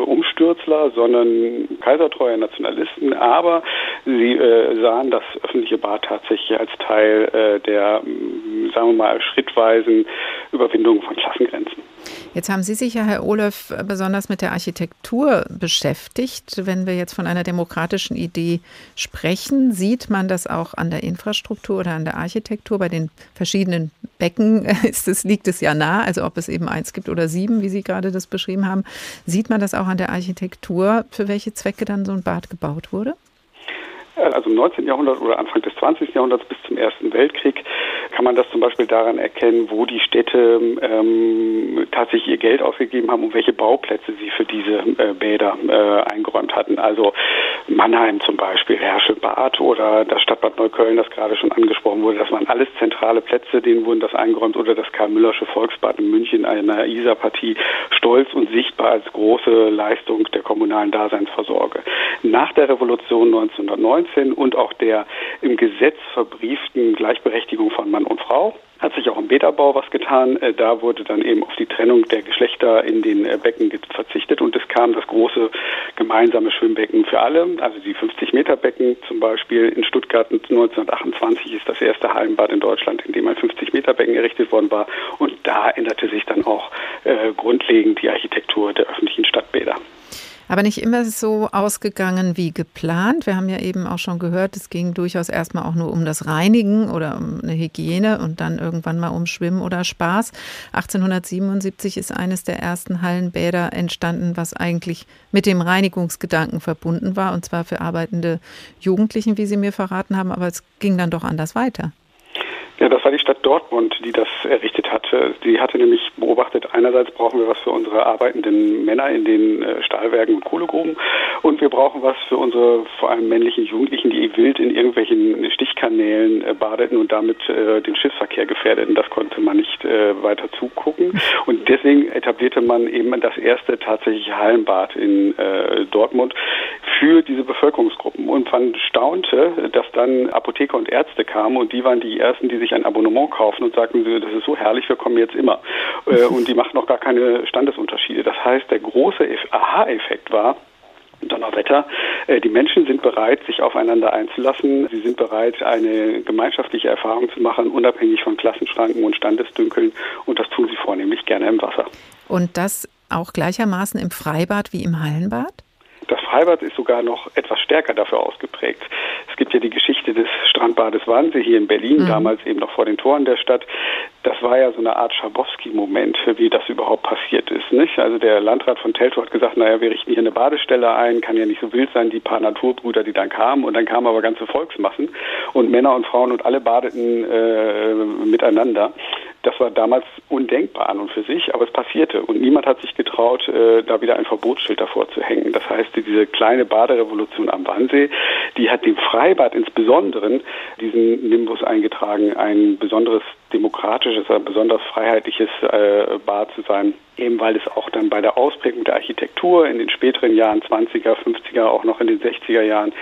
[SPEAKER 16] Umstürzler, sondern kaisertreue Nationalisten, aber sie sahen das öffentliche Bad tatsächlich als Teil der, sagen wir mal, schrittweisen Überwindung von Klassengrenzen.
[SPEAKER 2] Jetzt haben Sie sich ja, Herr Olöf, besonders mit der Architektur beschäftigt. Wenn wir jetzt von einer demokratischen Idee sprechen, sieht man das auch an der Infrastruktur oder an der Architektur? Bei den verschiedenen Becken [laughs] ist es, liegt es ja nah, also ob es eben eins gibt oder sieben, wie Sie gerade das beschrieben haben. Sieht man das auch an der Architektur, für welche Zwecke dann so ein Bad gebaut wurde?
[SPEAKER 16] Also im 19. Jahrhundert oder Anfang des 20. Jahrhunderts bis zum Ersten Weltkrieg kann man das zum Beispiel daran erkennen, wo die Städte ähm, tatsächlich ihr Geld ausgegeben haben und welche Bauplätze sie für diese äh, Bäder äh, eingeräumt hatten. Also Mannheim zum Beispiel, Herschelbad oder das Stadtbad Neukölln, das gerade schon angesprochen wurde. Das waren alles zentrale Plätze, denen wurden das eingeräumt oder das Karl-Müllersche Volksbad in München, einer Isar-Partie, stolz und sichtbar als große Leistung der kommunalen Daseinsvorsorge. Nach der Revolution 1919 und auch der im Gesetz verbrieften Gleichberechtigung von Mann und Frau. Hat sich auch im Bäderbau was getan. Äh, da wurde dann eben auf die Trennung der Geschlechter in den äh, Becken verzichtet. Und es kam das große gemeinsame Schwimmbecken für alle, also die 50 Meter Becken zum Beispiel. In Stuttgart 1928 ist das erste Hallenbad in Deutschland, in dem ein 50 Meter Becken errichtet worden war. Und da änderte sich dann auch äh, grundlegend die Architektur der öffentlichen Stadtbäder
[SPEAKER 2] aber nicht immer so ausgegangen wie geplant. Wir haben ja eben auch schon gehört, es ging durchaus erstmal auch nur um das Reinigen oder um eine Hygiene und dann irgendwann mal um Schwimmen oder Spaß. 1877 ist eines der ersten Hallenbäder entstanden, was eigentlich mit dem Reinigungsgedanken verbunden war, und zwar für arbeitende Jugendlichen, wie Sie mir verraten haben, aber es ging dann doch anders weiter.
[SPEAKER 16] Ja, das war die Stadt Dortmund, die das errichtet hatte. Die hatte nämlich beobachtet, einerseits brauchen wir was für unsere arbeitenden Männer in den äh, Stahlwerken und Kohlegruben und wir brauchen was für unsere vor allem männlichen Jugendlichen, die wild in irgendwelchen Stichkanälen äh, badeten und damit äh, den Schiffsverkehr gefährdeten. Das konnte man nicht weiter zugucken und deswegen etablierte man eben das erste tatsächliche Hallenbad in Dortmund für diese Bevölkerungsgruppen und man staunte, dass dann Apotheker und Ärzte kamen und die waren die ersten, die sich ein Abonnement kaufen und sagten, das ist so herrlich, wir kommen jetzt immer. Äh, [laughs] und die machen noch gar keine Standesunterschiede. Das heißt, der große Aha-Effekt war, Donnerwetter. Äh, die Menschen sind bereit, sich aufeinander einzulassen. Sie sind bereit, eine gemeinschaftliche Erfahrung zu machen, unabhängig von Klassenschranken und Standesdünkeln. Und das tun sie vornehmlich gerne im Wasser.
[SPEAKER 2] Und das auch gleichermaßen im Freibad wie im Hallenbad?
[SPEAKER 16] Das Freibad ist sogar noch etwas stärker dafür ausgeprägt. Es gibt ja die Geschichte des Strandbades Wannsee hier in Berlin, mhm. damals eben noch vor den Toren der Stadt. Das war ja so eine Art Schabowski-Moment, wie das überhaupt passiert ist. Nicht? Also der Landrat von Teltow hat gesagt, naja, wir richten hier eine Badestelle ein, kann ja nicht so wild sein, die paar Naturbrüder, die dann kamen. Und dann kamen aber ganze Volksmassen und Männer und Frauen und alle badeten äh, miteinander. Das war damals undenkbar an und für sich, aber es passierte und niemand hat sich getraut, äh, da wieder ein Verbotsschild davor zu hängen. Das heißt, diese kleine Baderevolution am Wannsee, die hat dem Freibad insbesondere diesen Nimbus eingetragen, ein besonderes demokratisches, besonders freiheitliches äh, Bad zu sein, eben weil es auch dann bei der Ausprägung der Architektur in den späteren Jahren 20er, 50er, auch noch in den 60er Jahren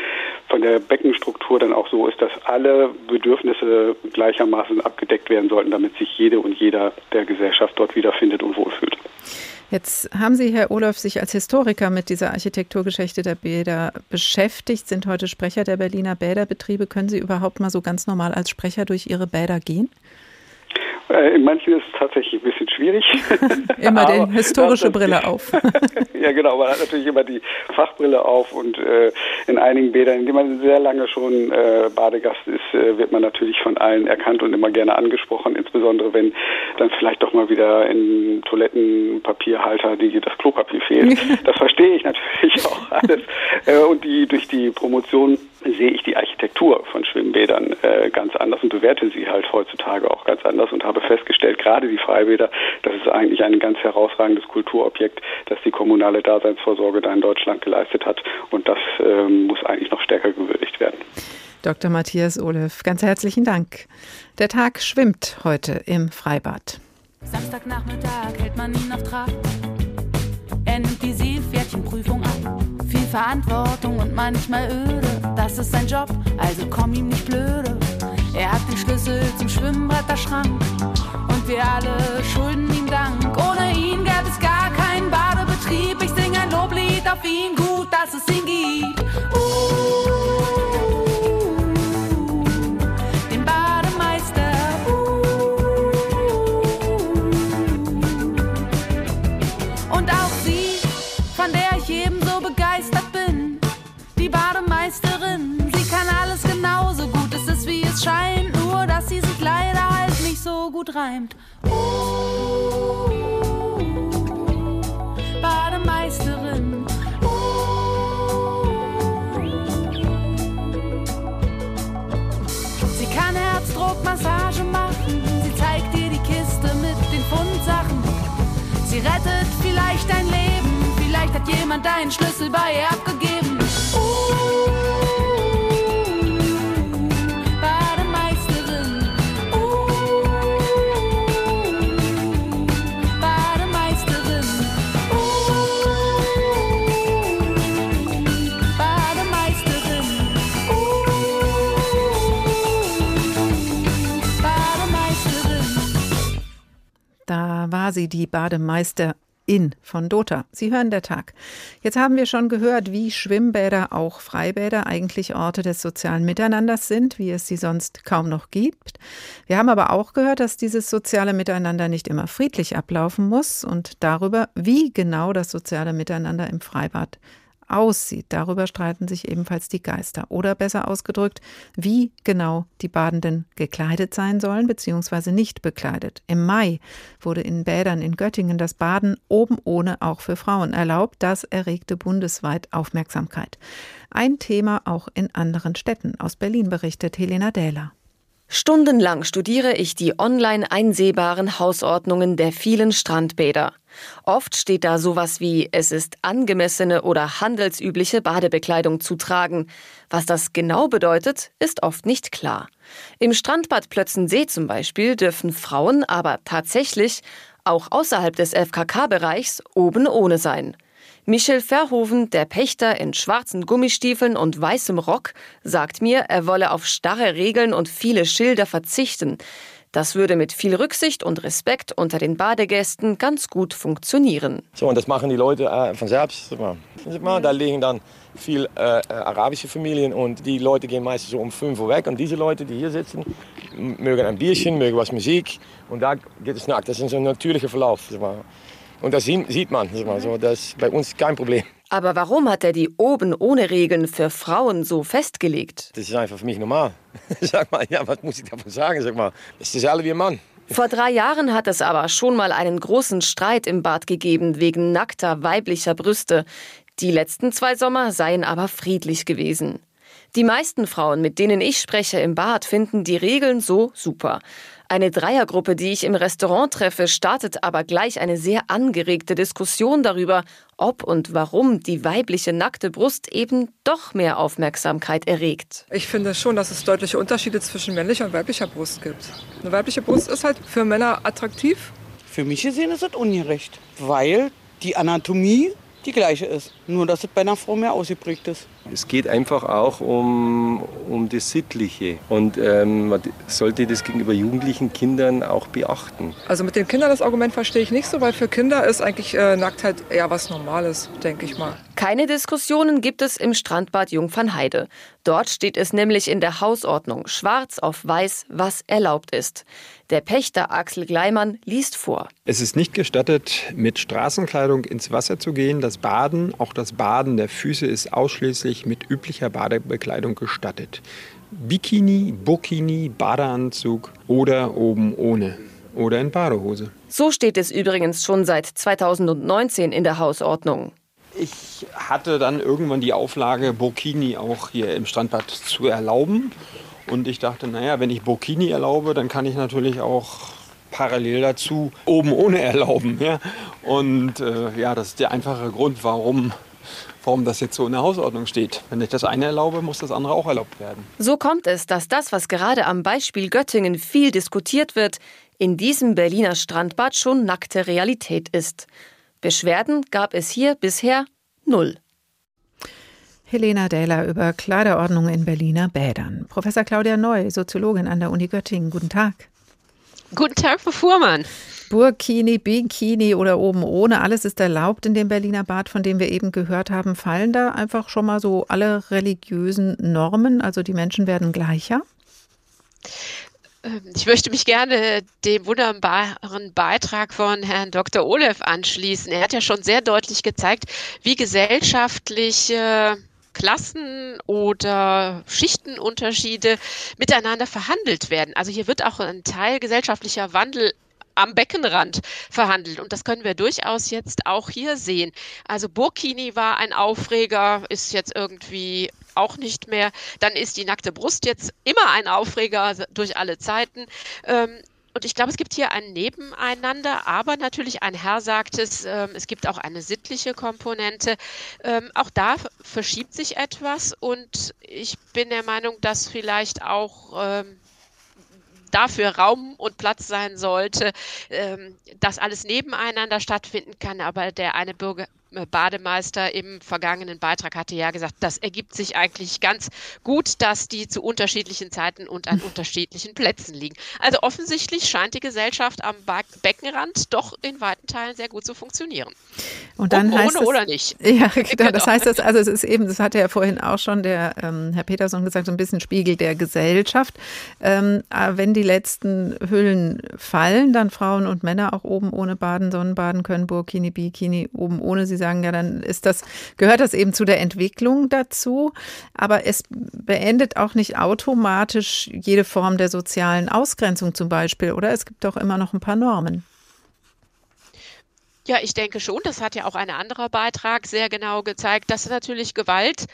[SPEAKER 16] von der Beckenstruktur dann auch so ist, dass alle Bedürfnisse gleichermaßen abgedeckt werden sollten, damit sich jede und jeder der Gesellschaft dort wiederfindet und wohlfühlt.
[SPEAKER 2] Jetzt haben Sie, Herr Olaf, sich als Historiker mit dieser Architekturgeschichte der Bäder beschäftigt, sind heute Sprecher der Berliner Bäderbetriebe. Können Sie überhaupt mal so ganz normal als Sprecher durch Ihre Bäder gehen?
[SPEAKER 16] Äh, in manchen ist es tatsächlich ein bisschen schwierig. [laughs]
[SPEAKER 2] immer die [laughs] historische Brille auf. [laughs]
[SPEAKER 16] ja, genau, man hat natürlich immer die Fachbrille auf und äh, in einigen Bädern, in denen man sehr lange schon äh, Badegast ist, äh, wird man natürlich von allen erkannt und immer gerne angesprochen, insbesondere wenn dann vielleicht doch mal wieder in Toilettenpapierhalter die, das Klopapier fehlt. das verstehe ich natürlich auch alles. Äh, und die durch die Promotion sehe ich die Architektur von Schwimmbädern äh, ganz anders und bewerte sie halt heutzutage auch ganz anders und habe festgestellt, gerade die Freibäder, das ist eigentlich ein ganz herausragendes Kulturobjekt, das die kommunale Daseinsvorsorge da in Deutschland geleistet hat und das äh, muss eigentlich noch stärker gewürdigt werden.
[SPEAKER 2] Dr. Matthias Olev, ganz herzlichen Dank. Der Tag schwimmt heute im Freibad.
[SPEAKER 10] Samstagnachmittag hält man ihn auf Trab. Er nimmt die Seepferdchenprüfung ab. Viel Verantwortung und manchmal öde. Das ist sein Job, also komm ihm nicht blöde. Er hat den Schlüssel zum Schwimmbretterschrank und wir alle schulden ihm Dank. Ohne ihn gäbe es gar keinen Badebetrieb. Ich sing ein Loblied auf ihn, gut, dass es ihn gibt. Uh. Gut reimt. Uh, Bademeisterin. Uh, sie kann Herzdruckmassage machen. Sie zeigt dir die Kiste mit den Fundsachen. Sie rettet vielleicht dein Leben. Vielleicht hat jemand deinen Schlüssel bei ihr abgegeben.
[SPEAKER 2] Sie die Bademeister in von Dota. Sie hören der Tag. Jetzt haben wir schon gehört, wie Schwimmbäder, auch Freibäder, eigentlich Orte des sozialen Miteinanders sind, wie es sie sonst kaum noch gibt. Wir haben aber auch gehört, dass dieses soziale Miteinander nicht immer friedlich ablaufen muss und darüber, wie genau das soziale Miteinander im Freibad aussieht. Darüber streiten sich ebenfalls die Geister. Oder besser ausgedrückt, wie genau die Badenden gekleidet sein sollen, beziehungsweise nicht bekleidet. Im Mai wurde in Bädern in Göttingen das Baden oben ohne auch für Frauen erlaubt. Das erregte bundesweit Aufmerksamkeit. Ein Thema auch in anderen Städten. Aus Berlin berichtet Helena Dähler.
[SPEAKER 17] Stundenlang studiere ich die online einsehbaren Hausordnungen der vielen Strandbäder. Oft steht da sowas wie es ist angemessene oder handelsübliche Badebekleidung zu tragen. Was das genau bedeutet, ist oft nicht klar. Im Strandbad Plötzensee zum Beispiel dürfen Frauen aber tatsächlich auch außerhalb des FKK-Bereichs oben ohne sein. Michel Verhoeven, der Pächter in schwarzen Gummistiefeln und weißem Rock, sagt mir, er wolle auf starre Regeln und viele Schilder verzichten. Das würde mit viel Rücksicht und Respekt unter den Badegästen ganz gut funktionieren.
[SPEAKER 18] So, und das machen die Leute äh, von selbst. Da liegen dann viel äh, äh, arabische Familien und die Leute gehen meistens so um 5 Uhr weg. Und diese Leute, die hier sitzen, mögen ein Bierchen, mögen was Musik. Und da geht es nackt. Das ist ein natürlicher Verlauf. Und das sieht man. So, das ist bei uns kein Problem.
[SPEAKER 17] Aber warum hat er die oben ohne Regeln für Frauen so festgelegt?
[SPEAKER 18] Das ist einfach für mich normal. [laughs] Sag mal, ja, was muss ich davon sagen? Sag mal, das ist alle wie ein Mann.
[SPEAKER 17] Vor drei Jahren hat es aber schon mal einen großen Streit im Bad gegeben wegen nackter weiblicher Brüste. Die letzten zwei Sommer seien aber friedlich gewesen. Die meisten Frauen, mit denen ich spreche im Bad, finden die Regeln so super. Eine Dreiergruppe, die ich im Restaurant treffe, startet aber gleich eine sehr angeregte Diskussion darüber, ob und warum die weibliche nackte Brust eben doch mehr Aufmerksamkeit erregt.
[SPEAKER 5] Ich finde schon, dass es deutliche Unterschiede zwischen männlicher und weiblicher Brust gibt. Eine weibliche Brust ist halt für Männer attraktiv.
[SPEAKER 19] Für mich gesehen ist das ungerecht, weil die Anatomie die gleiche ist. Nur, dass es bei einer Frau mehr ausgeprägt ist.
[SPEAKER 6] Es geht einfach auch um, um das Sittliche. Und ähm, man sollte das gegenüber jugendlichen Kindern auch beachten.
[SPEAKER 5] Also mit den Kindern das Argument verstehe ich nicht so, weil für Kinder ist eigentlich äh, Nacktheit eher was Normales, denke ich mal.
[SPEAKER 17] Keine Diskussionen gibt es im Strandbad Jungfernheide. Dort steht es nämlich in der Hausordnung schwarz auf weiß, was erlaubt ist. Der Pächter Axel Gleimann liest vor.
[SPEAKER 3] Es ist nicht gestattet, mit Straßenkleidung ins Wasser zu gehen. Das Baden, auch das Baden der Füße, ist ausschließlich mit üblicher Badebekleidung gestattet. Bikini, Burkini, Badeanzug oder oben ohne oder in Badehose.
[SPEAKER 17] So steht es übrigens schon seit 2019 in der Hausordnung.
[SPEAKER 3] Ich hatte dann irgendwann die Auflage, Burkini auch hier im Strandbad zu erlauben. Und ich dachte, naja, wenn ich Burkini erlaube, dann kann ich natürlich auch parallel dazu oben ohne erlauben. Ja? Und äh, ja, das ist der einfache Grund, warum, warum das jetzt so in der Hausordnung steht. Wenn ich das eine erlaube, muss das andere auch erlaubt werden.
[SPEAKER 17] So kommt es, dass das, was gerade am Beispiel Göttingen viel diskutiert wird, in diesem Berliner Strandbad schon nackte Realität ist. Beschwerden gab es hier bisher null.
[SPEAKER 2] Helena Dähler über Kleiderordnung in Berliner Bädern. Professor Claudia Neu, Soziologin an der Uni Göttingen. Guten Tag.
[SPEAKER 20] Guten Tag, Frau Fuhrmann.
[SPEAKER 2] Burkini, Bikini oder oben ohne, alles ist erlaubt in dem Berliner Bad, von dem wir eben gehört haben. Fallen da einfach schon mal so alle religiösen Normen? Also die Menschen werden gleicher?
[SPEAKER 20] Ähm, ich möchte mich gerne dem wunderbaren Beitrag von Herrn Dr. Olev anschließen. Er hat ja schon sehr deutlich gezeigt, wie gesellschaftliche Klassen oder Schichtenunterschiede miteinander verhandelt werden. Also hier wird auch ein Teil gesellschaftlicher Wandel am Beckenrand verhandelt. Und das können wir durchaus jetzt auch hier sehen. Also Burkini war ein Aufreger, ist jetzt irgendwie auch nicht mehr. Dann ist die nackte Brust jetzt immer ein Aufreger durch alle Zeiten. Ähm, und ich glaube, es gibt hier ein Nebeneinander, aber natürlich ein Herr sagt es, ähm, es gibt auch eine sittliche Komponente. Ähm, auch da verschiebt sich etwas und ich bin der Meinung, dass vielleicht auch ähm, dafür Raum und Platz sein sollte, dass alles nebeneinander stattfinden kann, aber der eine Bürger, Bademeister im vergangenen Beitrag hatte ja gesagt, das ergibt sich eigentlich ganz gut, dass die zu unterschiedlichen Zeiten und an [laughs] unterschiedlichen Plätzen liegen. Also offensichtlich scheint die Gesellschaft am Beckenrand doch in weiten Teilen sehr gut zu funktionieren.
[SPEAKER 2] Und dann
[SPEAKER 20] Ob
[SPEAKER 2] heißt
[SPEAKER 20] ohne
[SPEAKER 2] es,
[SPEAKER 20] oder nicht. [laughs]
[SPEAKER 2] Ja, genau, das heißt, das, also es ist eben, das hatte ja vorhin auch schon der ähm, Herr Peterson gesagt, so ein bisschen Spiegel der Gesellschaft. Ähm, aber wenn die letzten Hüllen fallen, dann Frauen und Männer auch oben ohne Baden, Sonnenbaden können, Burkini, Bikini oben ohne. Sie sagen ja, dann ist das, gehört das eben zu der Entwicklung dazu. Aber es beendet auch nicht automatisch jede Form der sozialen Ausgrenzung zum Beispiel, oder? Es gibt doch immer noch ein paar Normen.
[SPEAKER 20] Ja, ich denke schon. Das hat ja auch ein anderer Beitrag sehr genau gezeigt, dass natürlich Gewalt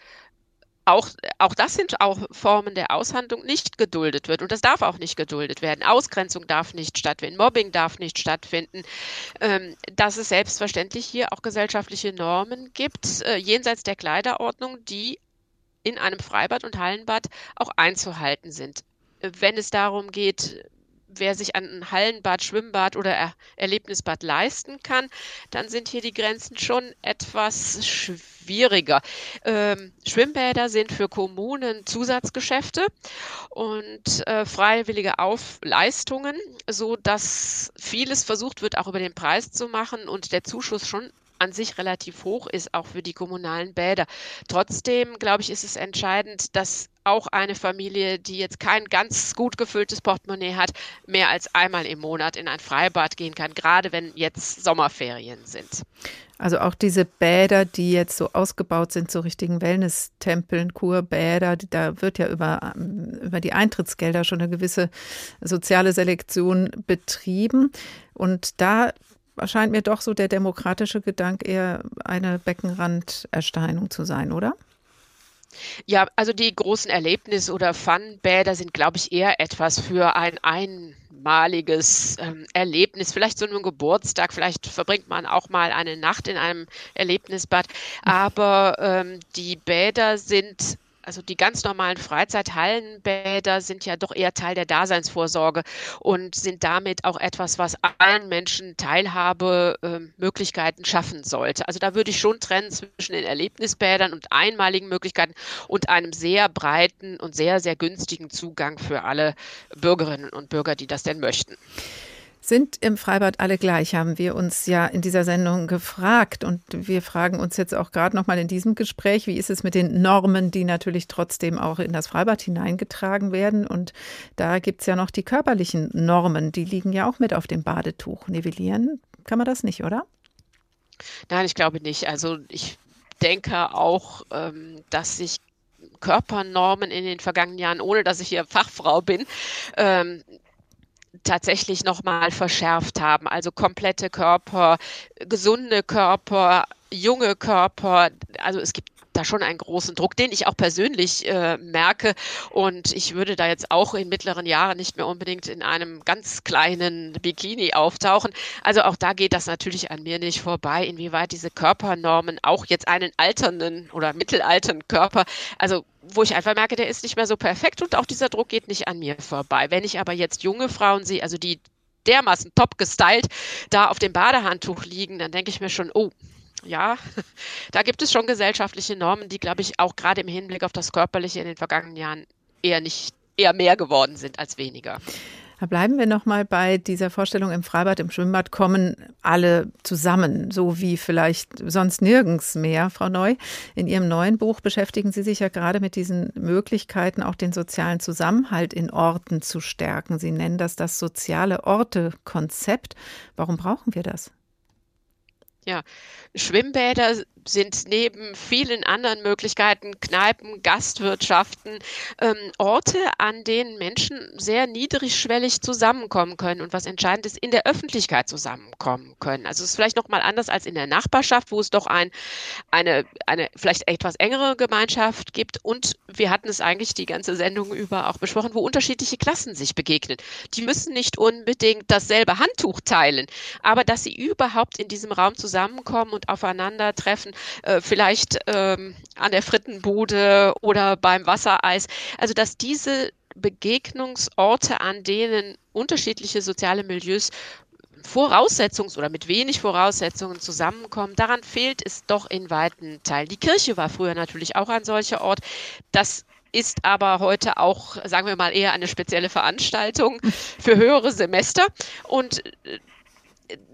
[SPEAKER 20] auch, auch das sind auch Formen der Aushandlung nicht geduldet wird. Und das darf auch nicht geduldet werden. Ausgrenzung darf nicht stattfinden, Mobbing darf nicht stattfinden. Ähm, dass es selbstverständlich hier auch gesellschaftliche Normen gibt, äh, jenseits der Kleiderordnung, die in einem Freibad und Hallenbad auch einzuhalten sind. Wenn es darum geht, wer sich ein Hallenbad, Schwimmbad oder er Erlebnisbad leisten kann, dann sind hier die Grenzen schon etwas schwieriger. Ähm, Schwimmbäder sind für Kommunen Zusatzgeschäfte und äh, freiwillige Aufleistungen, so dass vieles versucht wird, auch über den Preis zu machen und der Zuschuss schon an sich relativ hoch ist, auch für die kommunalen Bäder. Trotzdem, glaube ich, ist es entscheidend, dass auch eine Familie, die jetzt kein ganz gut gefülltes Portemonnaie hat, mehr als einmal im Monat in ein Freibad gehen kann, gerade wenn jetzt Sommerferien sind.
[SPEAKER 2] Also auch diese Bäder, die jetzt so ausgebaut sind, so richtigen Wellness-Tempeln, Kurbäder, da wird ja über, über die Eintrittsgelder schon eine gewisse soziale Selektion betrieben. Und da erscheint mir doch so der demokratische Gedanke eher eine Beckenranderscheinung zu sein, oder?
[SPEAKER 20] Ja, also die großen Erlebnis- oder Fun-Bäder sind, glaube ich, eher etwas für ein einmaliges ähm, Erlebnis. Vielleicht so einen Geburtstag, vielleicht verbringt man auch mal eine Nacht in einem Erlebnisbad. Aber ähm, die Bäder sind also die ganz normalen Freizeithallenbäder sind ja doch eher Teil der Daseinsvorsorge und sind damit auch etwas, was allen Menschen Teilhabemöglichkeiten schaffen sollte. Also da würde ich schon trennen zwischen den Erlebnisbädern und einmaligen Möglichkeiten und einem sehr breiten und sehr, sehr günstigen Zugang für alle Bürgerinnen und Bürger, die das denn möchten.
[SPEAKER 2] Sind im Freibad alle gleich, haben wir uns ja in dieser Sendung gefragt. Und wir fragen uns jetzt auch gerade nochmal in diesem Gespräch, wie ist es mit den Normen, die natürlich trotzdem auch in das Freibad hineingetragen werden. Und da gibt es ja noch die körperlichen Normen, die liegen ja auch mit auf dem Badetuch. Nivellieren kann man das nicht, oder?
[SPEAKER 20] Nein, ich glaube nicht. Also ich denke auch, ähm, dass sich Körpernormen in den vergangenen Jahren, ohne dass ich hier Fachfrau bin, ähm, tatsächlich nochmal verschärft haben. Also komplette Körper, gesunde Körper, junge Körper. Also es gibt da schon einen großen Druck, den ich auch persönlich äh, merke. Und ich würde da jetzt auch in mittleren Jahren nicht mehr unbedingt in einem ganz kleinen Bikini auftauchen. Also auch da geht das natürlich an mir nicht vorbei, inwieweit diese Körpernormen auch jetzt einen alternden oder mittelalternden Körper, also wo ich einfach merke, der ist nicht mehr so perfekt und auch dieser Druck geht nicht an mir vorbei. Wenn ich aber jetzt junge Frauen sehe, also die dermaßen top gestylt da auf dem Badehandtuch liegen, dann denke ich mir schon, oh, ja, [laughs] da gibt es schon gesellschaftliche Normen, die, glaube ich, auch gerade im Hinblick auf das Körperliche in den vergangenen Jahren eher nicht, eher mehr geworden sind als weniger.
[SPEAKER 2] Da bleiben wir nochmal bei dieser Vorstellung im Freibad, im Schwimmbad kommen alle zusammen, so wie vielleicht sonst nirgends mehr. Frau Neu, in Ihrem neuen Buch beschäftigen Sie sich ja gerade mit diesen Möglichkeiten, auch den sozialen Zusammenhalt in Orten zu stärken. Sie nennen das das soziale Orte-Konzept. Warum brauchen wir das?
[SPEAKER 20] Ja, Schwimmbäder sind neben vielen anderen Möglichkeiten, Kneipen, Gastwirtschaften, ähm, Orte, an denen Menschen sehr niedrigschwellig zusammenkommen können und was entscheidend ist, in der Öffentlichkeit zusammenkommen können. Also es ist vielleicht nochmal anders als in der Nachbarschaft, wo es doch ein, eine, eine vielleicht etwas engere Gemeinschaft gibt. Und wir hatten es eigentlich die ganze Sendung über auch besprochen, wo unterschiedliche Klassen sich begegnen. Die müssen nicht unbedingt dasselbe Handtuch teilen, aber dass sie überhaupt in diesem Raum zusammenkommen und aufeinandertreffen, äh, vielleicht ähm, an der Frittenbude oder beim Wassereis. Also dass diese Begegnungsorte, an denen unterschiedliche soziale Milieus Voraussetzungen oder mit wenig Voraussetzungen zusammenkommen, daran fehlt es doch in weiten Teilen. Die Kirche war früher natürlich auch ein solcher Ort. Das ist aber heute auch, sagen wir mal, eher eine spezielle Veranstaltung für höhere Semester. Und äh,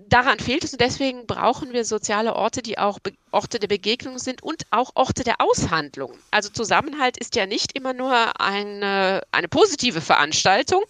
[SPEAKER 20] daran fehlt es und deswegen brauchen wir soziale Orte, die auch Be Orte der Begegnung sind und auch Orte der Aushandlung. Also Zusammenhalt ist ja nicht immer nur eine, eine positive Veranstaltung,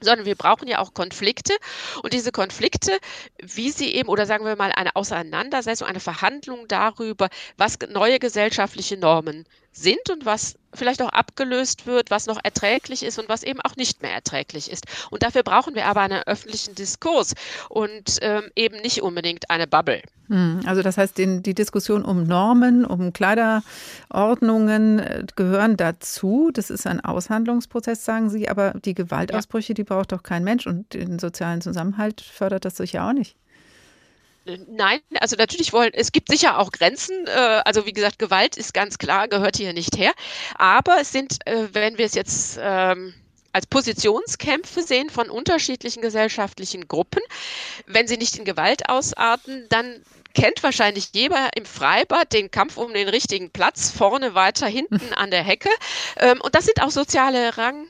[SPEAKER 20] sondern wir brauchen ja auch Konflikte. Und diese Konflikte, wie sie eben, oder sagen wir mal, eine Auseinandersetzung, eine Verhandlung darüber, was neue gesellschaftliche Normen sind und was vielleicht auch abgelöst wird, was noch erträglich ist und was eben auch nicht mehr erträglich ist. Und dafür brauchen wir aber einen öffentlichen Diskurs und ähm, eben nicht unbedingt eine Bubble.
[SPEAKER 2] Hm, also das heißt, den, die Diskussion um Normen, um Kleiderordnungen äh, gehören dazu. Das ist ein Aushandlungsprozess, sagen Sie, aber die Gewaltausbrüche, die braucht doch kein Mensch und den sozialen Zusammenhalt fördert das sicher auch nicht.
[SPEAKER 20] Nein, also natürlich wollen, es gibt sicher auch Grenzen. Äh, also wie gesagt, Gewalt ist ganz klar, gehört hier nicht her. Aber es sind, äh, wenn wir es jetzt ähm, als Positionskämpfe sehen von unterschiedlichen gesellschaftlichen Gruppen, wenn sie nicht in Gewalt ausarten, dann kennt wahrscheinlich jeder im Freibad den Kampf um den richtigen Platz, vorne weiter, hinten [laughs] an der Hecke. Ähm, und das sind auch soziale Rang.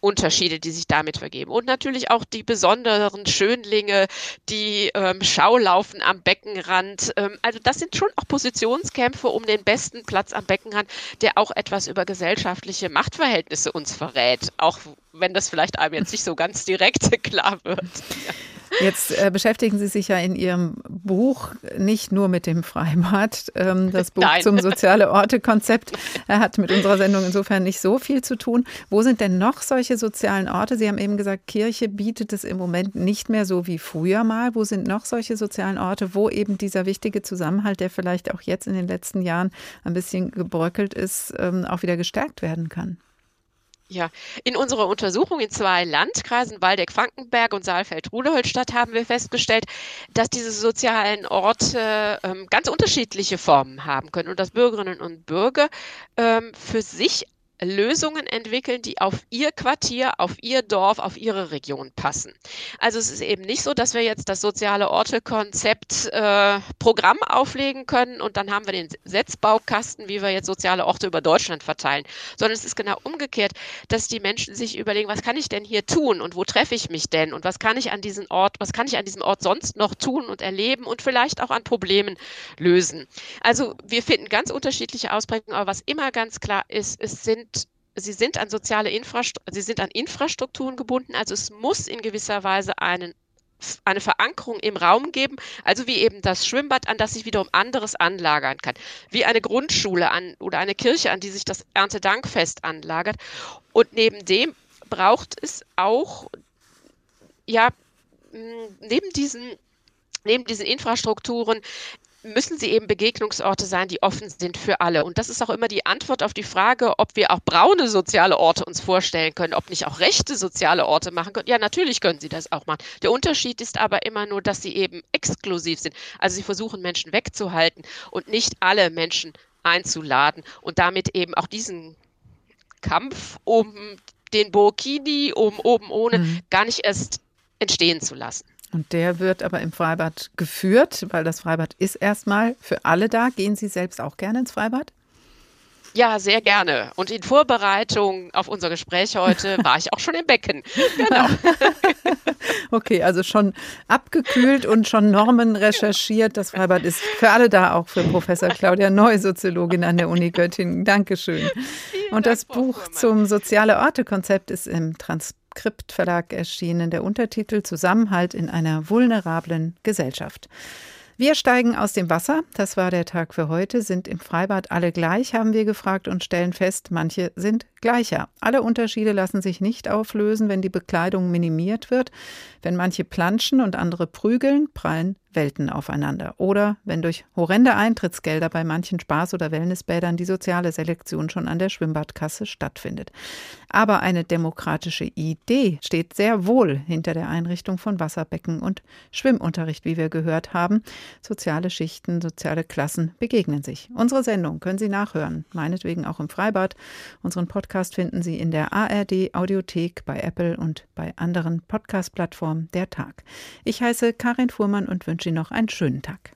[SPEAKER 20] Unterschiede, die sich damit vergeben. Und natürlich auch die besonderen Schönlinge, die ähm, Schaulaufen am Beckenrand. Ähm, also das sind schon auch Positionskämpfe um den besten Platz am Beckenrand, der auch etwas über gesellschaftliche Machtverhältnisse uns verrät, auch wenn das vielleicht einem jetzt nicht so ganz direkt [laughs] klar wird. Ja.
[SPEAKER 2] Jetzt äh, beschäftigen Sie sich ja in Ihrem Buch nicht nur mit dem Freibad. Ähm, das Buch Nein. zum soziale Orte-Konzept hat mit unserer Sendung insofern nicht so viel zu tun. Wo sind denn noch solche sozialen Orte? Sie haben eben gesagt, Kirche bietet es im Moment nicht mehr so wie früher mal. Wo sind noch solche sozialen Orte, wo eben dieser wichtige Zusammenhalt, der vielleicht auch jetzt in den letzten Jahren ein bisschen gebröckelt ist, ähm, auch wieder gestärkt werden kann?
[SPEAKER 20] Ja, in unserer Untersuchung in zwei Landkreisen, Waldeck-Frankenberg und Saalfeld-Rudeholstadt, haben wir festgestellt, dass diese sozialen Orte ähm, ganz unterschiedliche Formen haben können und dass Bürgerinnen und Bürger ähm, für sich Lösungen entwickeln, die auf ihr Quartier, auf ihr Dorf, auf ihre Region passen. Also es ist eben nicht so, dass wir jetzt das soziale Orte-Konzept äh, Programm auflegen können und dann haben wir den Setzbaukasten, wie wir jetzt soziale Orte über Deutschland verteilen, sondern es ist genau umgekehrt, dass die Menschen sich überlegen, was kann ich denn hier tun und wo treffe ich mich denn und was kann ich an diesem Ort, was kann ich an diesem Ort sonst noch tun und erleben und vielleicht auch an Problemen lösen. Also wir finden ganz unterschiedliche Ausprägungen, aber was immer ganz klar ist, es sind sie sind an soziale Infrastrukturen, sie sind an Infrastrukturen gebunden, also es muss in gewisser Weise einen eine Verankerung im Raum geben, also wie eben das Schwimmbad, an das sich wiederum anderes anlagern kann, wie eine Grundschule an oder eine Kirche, an die sich das Erntedankfest anlagert. Und neben dem braucht es auch, ja, neben diesen, neben diesen Infrastrukturen müssen sie eben Begegnungsorte sein, die offen sind für alle. Und das ist auch immer die Antwort auf die Frage, ob wir auch braune soziale Orte uns vorstellen können, ob nicht auch rechte soziale Orte machen können. Ja, natürlich können sie das auch machen. Der Unterschied ist aber immer nur, dass sie eben exklusiv sind. Also sie versuchen Menschen wegzuhalten und nicht alle Menschen einzuladen und damit eben auch diesen Kampf um den Burkini, um oben ohne, mhm. gar nicht erst entstehen zu lassen.
[SPEAKER 2] Und der wird aber im Freibad geführt, weil das Freibad ist erstmal für alle da. Gehen Sie selbst auch gerne ins Freibad?
[SPEAKER 20] Ja, sehr gerne. Und in Vorbereitung auf unser Gespräch heute [laughs] war ich auch schon im Becken. Genau. [laughs]
[SPEAKER 2] okay, also schon abgekühlt und schon Normen recherchiert. Das Freibad ist für alle da, auch für Professor Claudia Neu, Soziologin an der Uni Göttingen. Dankeschön. Und das Buch zum Soziale Orte-Konzept ist im Transport Skript Verlag erschienen, der Untertitel Zusammenhalt in einer vulnerablen Gesellschaft. Wir steigen aus dem Wasser, das war der Tag für heute, sind im Freibad alle gleich, haben wir gefragt und stellen fest, manche sind gleicher. Alle Unterschiede lassen sich nicht auflösen, wenn die Bekleidung minimiert wird. Wenn manche planschen und andere prügeln, prallen Welten aufeinander. Oder wenn durch horrende Eintrittsgelder bei manchen Spaß- oder Wellnessbädern die soziale Selektion schon an der Schwimmbadkasse stattfindet. Aber eine demokratische Idee steht sehr wohl hinter der Einrichtung von Wasserbecken und Schwimmunterricht, wie wir gehört haben. Soziale Schichten, soziale Klassen begegnen sich. Unsere Sendung können Sie nachhören, meinetwegen auch im Freibad. Unseren Podcast finden Sie in der ARD Audiothek, bei Apple und bei anderen Podcast-Plattformen der Tag. Ich heiße Karin Fuhrmann und wünsche Ihnen noch einen schönen Tag.